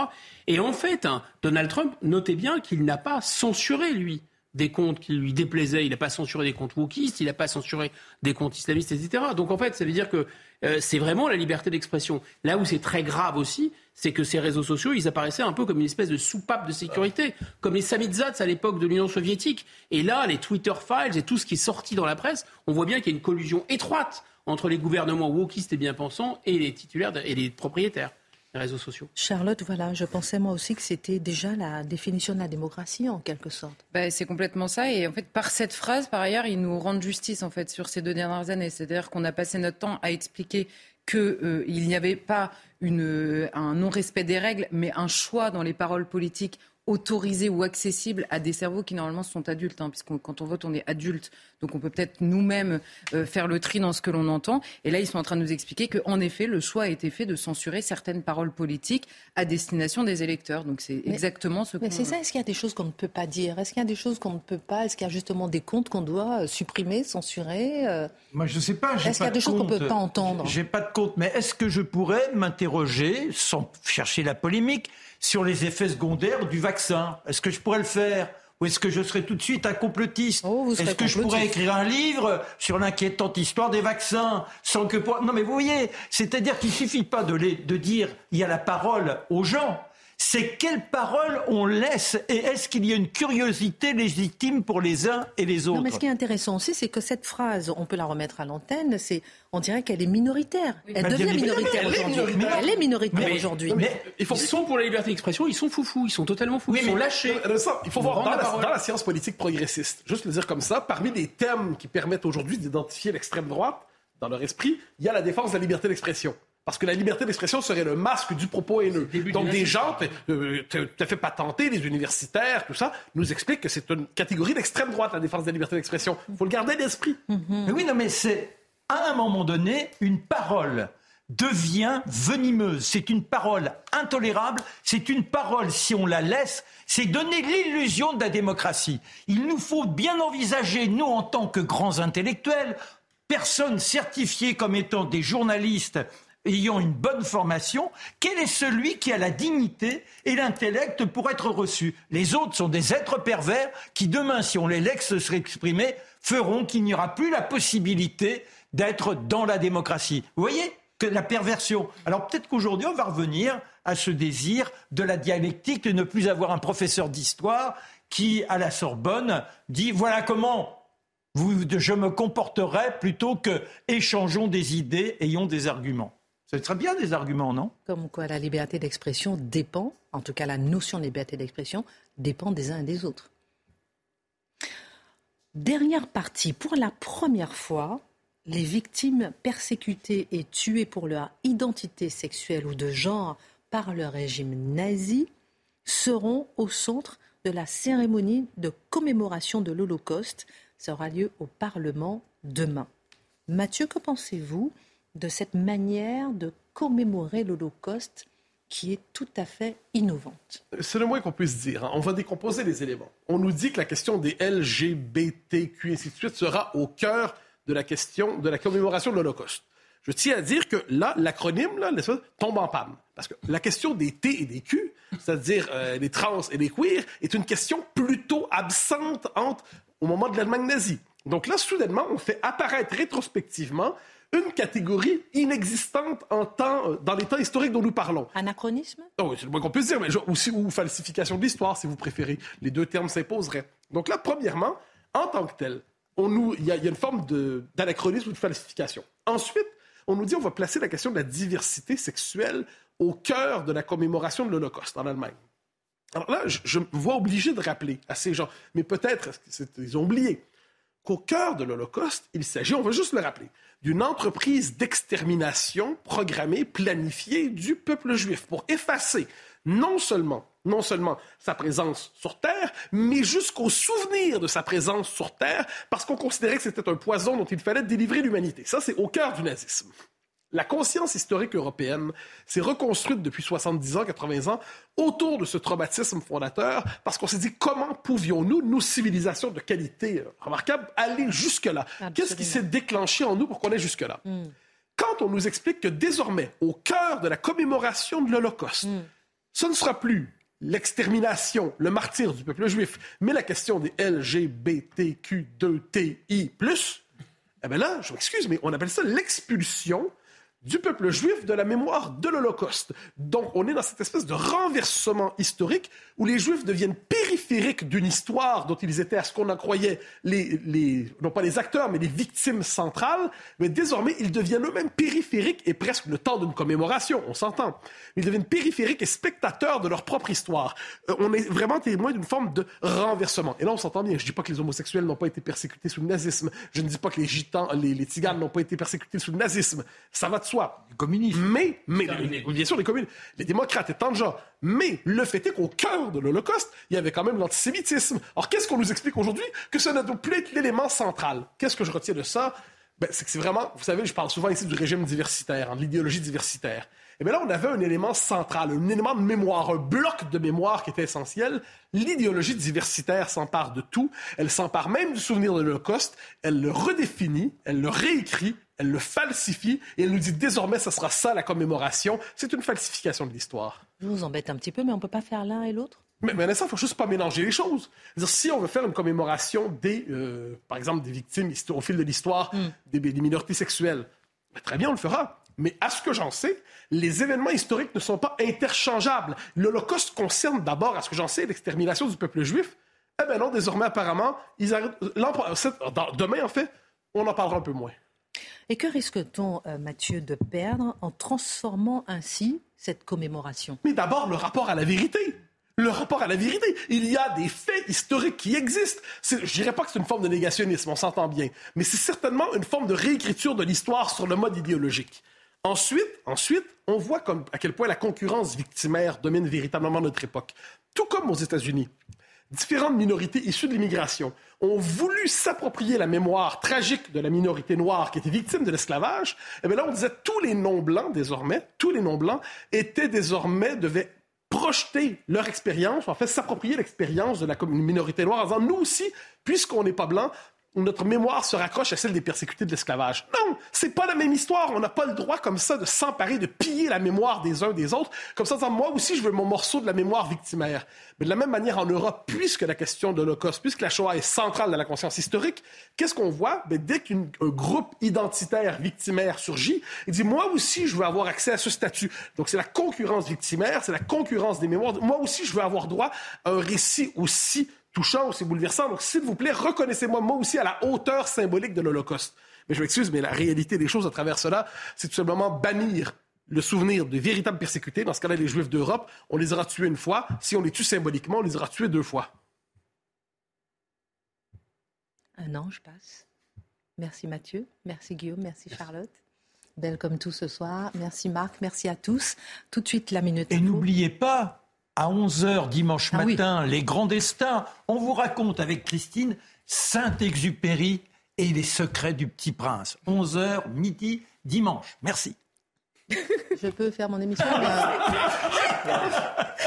Et en fait, hein, Donald Trump, notez bien qu'il n'a pas censuré, lui, des comptes qui lui déplaisaient. Il n'a pas censuré des comptes wokistes, il n'a pas censuré des comptes islamistes, etc. Donc en fait, ça veut dire que euh, c'est vraiment la liberté d'expression. Là où c'est très grave aussi, c'est que ces réseaux sociaux, ils apparaissaient un peu comme une espèce de soupape de sécurité, comme les Samizats à l'époque de l'Union soviétique. Et là, les Twitter files et tout ce qui est sorti dans la presse, on voit bien qu'il y a une collusion étroite entre les gouvernements wokistes et bien-pensants et les titulaires et les propriétaires. les réseaux sociaux. Charlotte, voilà, je pensais moi aussi que c'était déjà la définition de la démocratie en quelque sorte. Ben, c'est complètement ça. Et en fait, par cette phrase, par ailleurs, ils nous rendent justice en fait sur ces deux dernières années. C'est-à-dire qu'on a passé notre temps à expliquer qu'il euh, n'y avait pas une, un non-respect des règles, mais un choix dans les paroles politiques autorisé ou accessible à des cerveaux qui normalement sont adultes, hein, puisque quand on vote, on est adulte. Donc on peut peut-être nous-mêmes euh, faire le tri dans ce que l'on entend. Et là, ils sont en train de nous expliquer qu'en effet, le choix a été fait de censurer certaines paroles politiques à destination des électeurs. Donc c'est exactement ce que. Mais c'est ça. Est-ce qu'il y a des choses qu'on ne peut pas dire? Est-ce qu'il y a des choses qu'on ne peut pas? Est-ce qu'il y a justement des comptes qu'on doit euh, supprimer, censurer euh? Moi, je ne sais pas. Est-ce qu'il y a des choses qu'on ne peut pas entendre? J'ai pas de compte. Mais est-ce que je pourrais m'interroger, sans chercher la polémique, sur les effets secondaires du vaccin. Est-ce que je pourrais le faire ou est-ce que je serais tout de suite un complotiste oh, Est-ce que je pourrais écrire un livre sur l'inquiétante histoire des vaccins sans que Non mais vous voyez, c'est-à-dire qu'il suffit pas de, les, de dire il y a la parole aux gens c'est quelles paroles on laisse et est-ce qu'il y a une curiosité légitime pour les uns et les autres non, mais ce qui est intéressant aussi, c'est que cette phrase, on peut la remettre à l'antenne, c'est on dirait qu'elle est minoritaire. Elle devient minoritaire aujourd'hui. Elle est minoritaire aujourd'hui. Mais, ils sont pour la liberté d'expression, ils sont foufous, ils sont totalement fous, ils sont lâchés. il faut voir dans la, dans la, science politique progressiste, juste le dire comme ça, parmi les thèmes qui permettent aujourd'hui d'identifier l'extrême droite, dans leur esprit, il y a la défense de la liberté d'expression. Parce que la liberté d'expression serait le masque du propos haineux. Donc des gens, euh, tout à fait patentés, les universitaires, tout ça, nous expliquent que c'est une catégorie d'extrême droite, la défense de la liberté d'expression. Il faut le garder d'esprit. Mais oui, non, mais c'est à un moment donné une parole devient venimeuse. C'est une parole intolérable. C'est une parole, si on la laisse, c'est donner l'illusion de la démocratie. Il nous faut bien envisager, nous, en tant que grands intellectuels, personnes certifiées comme étant des journalistes ayant une bonne formation, quel est celui qui a la dignité et l'intellect pour être reçu? Les autres sont des êtres pervers qui, demain, si on les laisse se exprimer, feront qu'il n'y aura plus la possibilité d'être dans la démocratie. Vous voyez que la perversion. Alors peut-être qu'aujourd'hui, on va revenir à ce désir de la dialectique, de ne plus avoir un professeur d'histoire qui, à la Sorbonne, dit voilà comment je me comporterai plutôt que échangeons des idées, ayons des arguments. Ce serait bien des arguments, non? Comme quoi la liberté d'expression dépend, en tout cas la notion de liberté d'expression, dépend des uns et des autres. Dernière partie, pour la première fois, les victimes persécutées et tuées pour leur identité sexuelle ou de genre par le régime nazi seront au centre de la cérémonie de commémoration de l'Holocauste. Ça aura lieu au Parlement demain. Mathieu, que pensez-vous de cette manière de commémorer l'Holocauste qui est tout à fait innovante. C'est le moins qu'on puisse dire. Hein. On va décomposer les éléments. On nous dit que la question des LGBTQ et ainsi de suite sera au cœur de la question de la commémoration de l'Holocauste. Je tiens à dire que là, l'acronyme là, tombe en panne. Parce que la question des T et des Q, c'est-à-dire euh, les trans et les queers, est une question plutôt absente au moment de l'Allemagne nazie. Donc là, soudainement, on fait apparaître rétrospectivement une catégorie inexistante en temps, euh, dans les temps historiques dont nous parlons. Anachronisme? Oh, C'est le moins qu'on puisse dire, mais aussi, ou falsification de l'histoire, si vous préférez. Les deux termes s'imposeraient. Donc là, premièrement, en tant que tel, il y, a une forme d'anachronisme ou de falsification. Ensuite, on nous dit on va placer la question de la diversité sexuelle au cœur de la commémoration de l'Holocauste en Allemagne. Alors là, je, je me vois obligé de rappeler à ces gens, mais peut-être ils ont oublié, qu'au cœur de l'Holocauste, il s'agit, on va juste le rappeler, d'une entreprise d'extermination programmée, planifiée du peuple juif pour effacer non seulement, non seulement sa présence sur Terre, mais jusqu'au souvenir de sa présence sur Terre, parce qu'on considérait que c'était un poison dont il fallait délivrer l'humanité. Ça, c'est au cœur du nazisme. La conscience historique européenne s'est reconstruite depuis 70 ans, 80 ans, autour de ce traumatisme fondateur, parce qu'on s'est dit comment pouvions-nous, nous, civilisations de qualité euh, remarquable, aller jusque-là? Qu'est-ce qui s'est déclenché en nous pour qu'on aille jusque-là? Hmm. Quand on nous explique que désormais, au cœur de la commémoration de l'Holocauste, hmm. ce ne sera plus l'extermination, le martyr du peuple juif, mais la question des LGBTQ2TI+, eh bien là, je m'excuse, mais on appelle ça l'expulsion du peuple juif de la mémoire de l'Holocauste. Donc, on est dans cette espèce de renversement historique où les Juifs deviennent périphériques d'une histoire dont ils étaient, à ce qu'on en croyait, les, non pas les acteurs, mais les victimes centrales. Mais désormais, ils deviennent eux-mêmes périphériques et presque le temps d'une commémoration, on s'entend. Ils deviennent périphériques et spectateurs de leur propre histoire. Euh, on est vraiment témoin d'une forme de renversement. Et là, on s'entend bien. Je ne dis pas que les homosexuels n'ont pas été persécutés sous le nazisme. Je ne dis pas que les gitans, les, les tziganes n'ont pas été persécutés sous le nazisme. Ça va de Les communistes. Mais, mais, bien sûr, les communistes, les démocrates et tant de gens. Mais le fait est qu'au cœur de l'Holocauste, il y avait quand même l'antisémitisme. Alors, qu'est-ce qu'on nous explique aujourd'hui? Que ça ne doit plus être l'élément central. Qu'est-ce que je retiens de ça? Ben, c'est que c'est vraiment, vous savez, je parle souvent ici du régime diversitaire, hein, de l'idéologie diversitaire. Et bien là, on avait un élément central, un élément de mémoire, un bloc de mémoire qui était essentiel. L'idéologie diversitaire s'empare de tout. Elle s'empare même du souvenir de l'Holocauste. Elle le redéfinit, elle le réécrit, elle le falsifie et elle nous dit désormais, ce sera ça la commémoration. C'est une falsification de l'histoire. Je vous embête un petit peu, mais on ne peut pas faire l'un et l'autre? Mais, mais il faut juste pas mélanger les choses. -dire, si on veut faire une commémoration des, euh, par exemple, des victimes au fil de l'histoire, mm. des, des, minorités sexuelles, ben, très bien, on le fera. Mais à ce que j'en sais, les événements historiques ne sont pas interchangeables. L'Holocauste concerne d'abord, à ce que j'en sais, l'extermination du peuple juif. Eh bien non, désormais, apparemment, ils demain, en fait, on en parlera un peu moins. Et que risque-t-on, euh, Mathieu, de perdre en transformant ainsi cette commémoration? Mais d'abord, le rapport à la vérité le rapport à la vérité. Il y a des faits historiques qui existent. Je dirais pas que c'est une forme de négationnisme, on s'entend bien, mais c'est certainement une forme de réécriture de l'histoire sur le mode idéologique. Ensuite, ensuite, on voit à quel point la concurrence victimaire domine véritablement notre époque. Tout comme aux États-Unis. Différentes minorités issues de l'immigration ont voulu s'approprier la mémoire tragique de la minorité noire qui était victime de l'esclavage. Et eh bien là, on disait tous les non-blancs, désormais, tous les non-blancs étaient désormais, devaient projeter leur expérience, en fait s'approprier l'expérience de la minorité noire en disant nous aussi, puisqu'on n'est pas blanc, notre mémoire se raccroche à celle des persécutés de l'esclavage. Non, c'est pas la même histoire. On n'a pas le droit comme ça de s'emparer, de piller la mémoire des uns des autres, comme ça, en disant, moi aussi, je veux mon morceau de la mémoire victimaire. Mais de la même manière, en Europe, puisque la question de l'Holocauste, puisque la Shoah est centrale dans la conscience historique, qu'est-ce qu'on voit? Ben, dès qu'un groupe identitaire victimaire surgit, il dit, moi aussi, je veux avoir accès à ce statut. Donc, c'est la concurrence victimaire, c'est la concurrence des mémoires. Moi aussi, je veux avoir droit à un récit aussi touchant, aussi bouleversant. Donc, s'il vous plaît, reconnaissez-moi, moi aussi, à la hauteur symbolique de l'Holocauste. Mais je m'excuse, mais la réalité des choses à travers cela, c'est tout simplement bannir le souvenir de véritables persécutés. Dans ce cas-là, les Juifs d'Europe, on les aura tués une fois. Si on les tue symboliquement, on les aura tués deux fois. Un an, je passe. Merci Mathieu, merci Guillaume, merci Charlotte. Belle comme tout ce soir. Merci Marc, merci à tous. Tout de suite, la minute. Et n'oubliez pas, à 11h dimanche ah matin, les grands destins. On vous raconte avec Christine Saint-Exupéry et les secrets du petit prince. 11h, midi, dimanche. Merci. *laughs* Je peux faire mon émission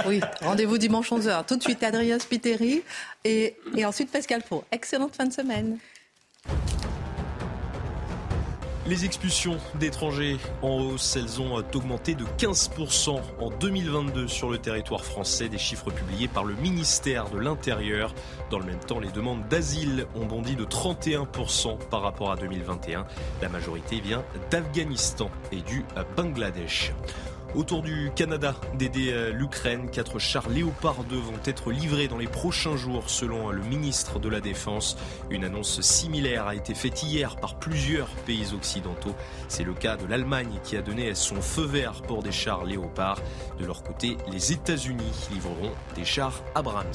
Oui, rendez-vous dimanche 11h. Tout de suite, Adrien Spiteri et, et ensuite Pascal Pro. Excellente fin de semaine. Les expulsions d'étrangers en hausse, elles ont augmenté de 15% en 2022 sur le territoire français, des chiffres publiés par le ministère de l'Intérieur. Dans le même temps, les demandes d'asile ont bondi de 31% par rapport à 2021. La majorité vient d'Afghanistan et du Bangladesh. Autour du Canada d'aider euh, l'Ukraine, quatre chars Léopard 2 vont être livrés dans les prochains jours selon le ministre de la Défense. Une annonce similaire a été faite hier par plusieurs pays occidentaux. C'est le cas de l'Allemagne qui a donné son feu vert pour des chars Léopard. De leur côté, les États-Unis livreront des chars Abrams.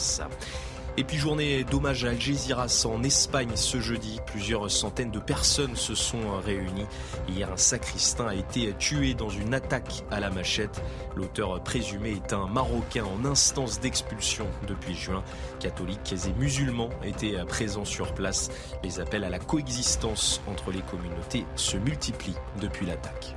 Et puis journée d'hommage à Al en Espagne ce jeudi. Plusieurs centaines de personnes se sont réunies. Hier, un sacristain a été tué dans une attaque à la machette. L'auteur présumé est un Marocain en instance d'expulsion depuis juin. Catholiques et musulmans étaient présents sur place. Les appels à la coexistence entre les communautés se multiplient depuis l'attaque.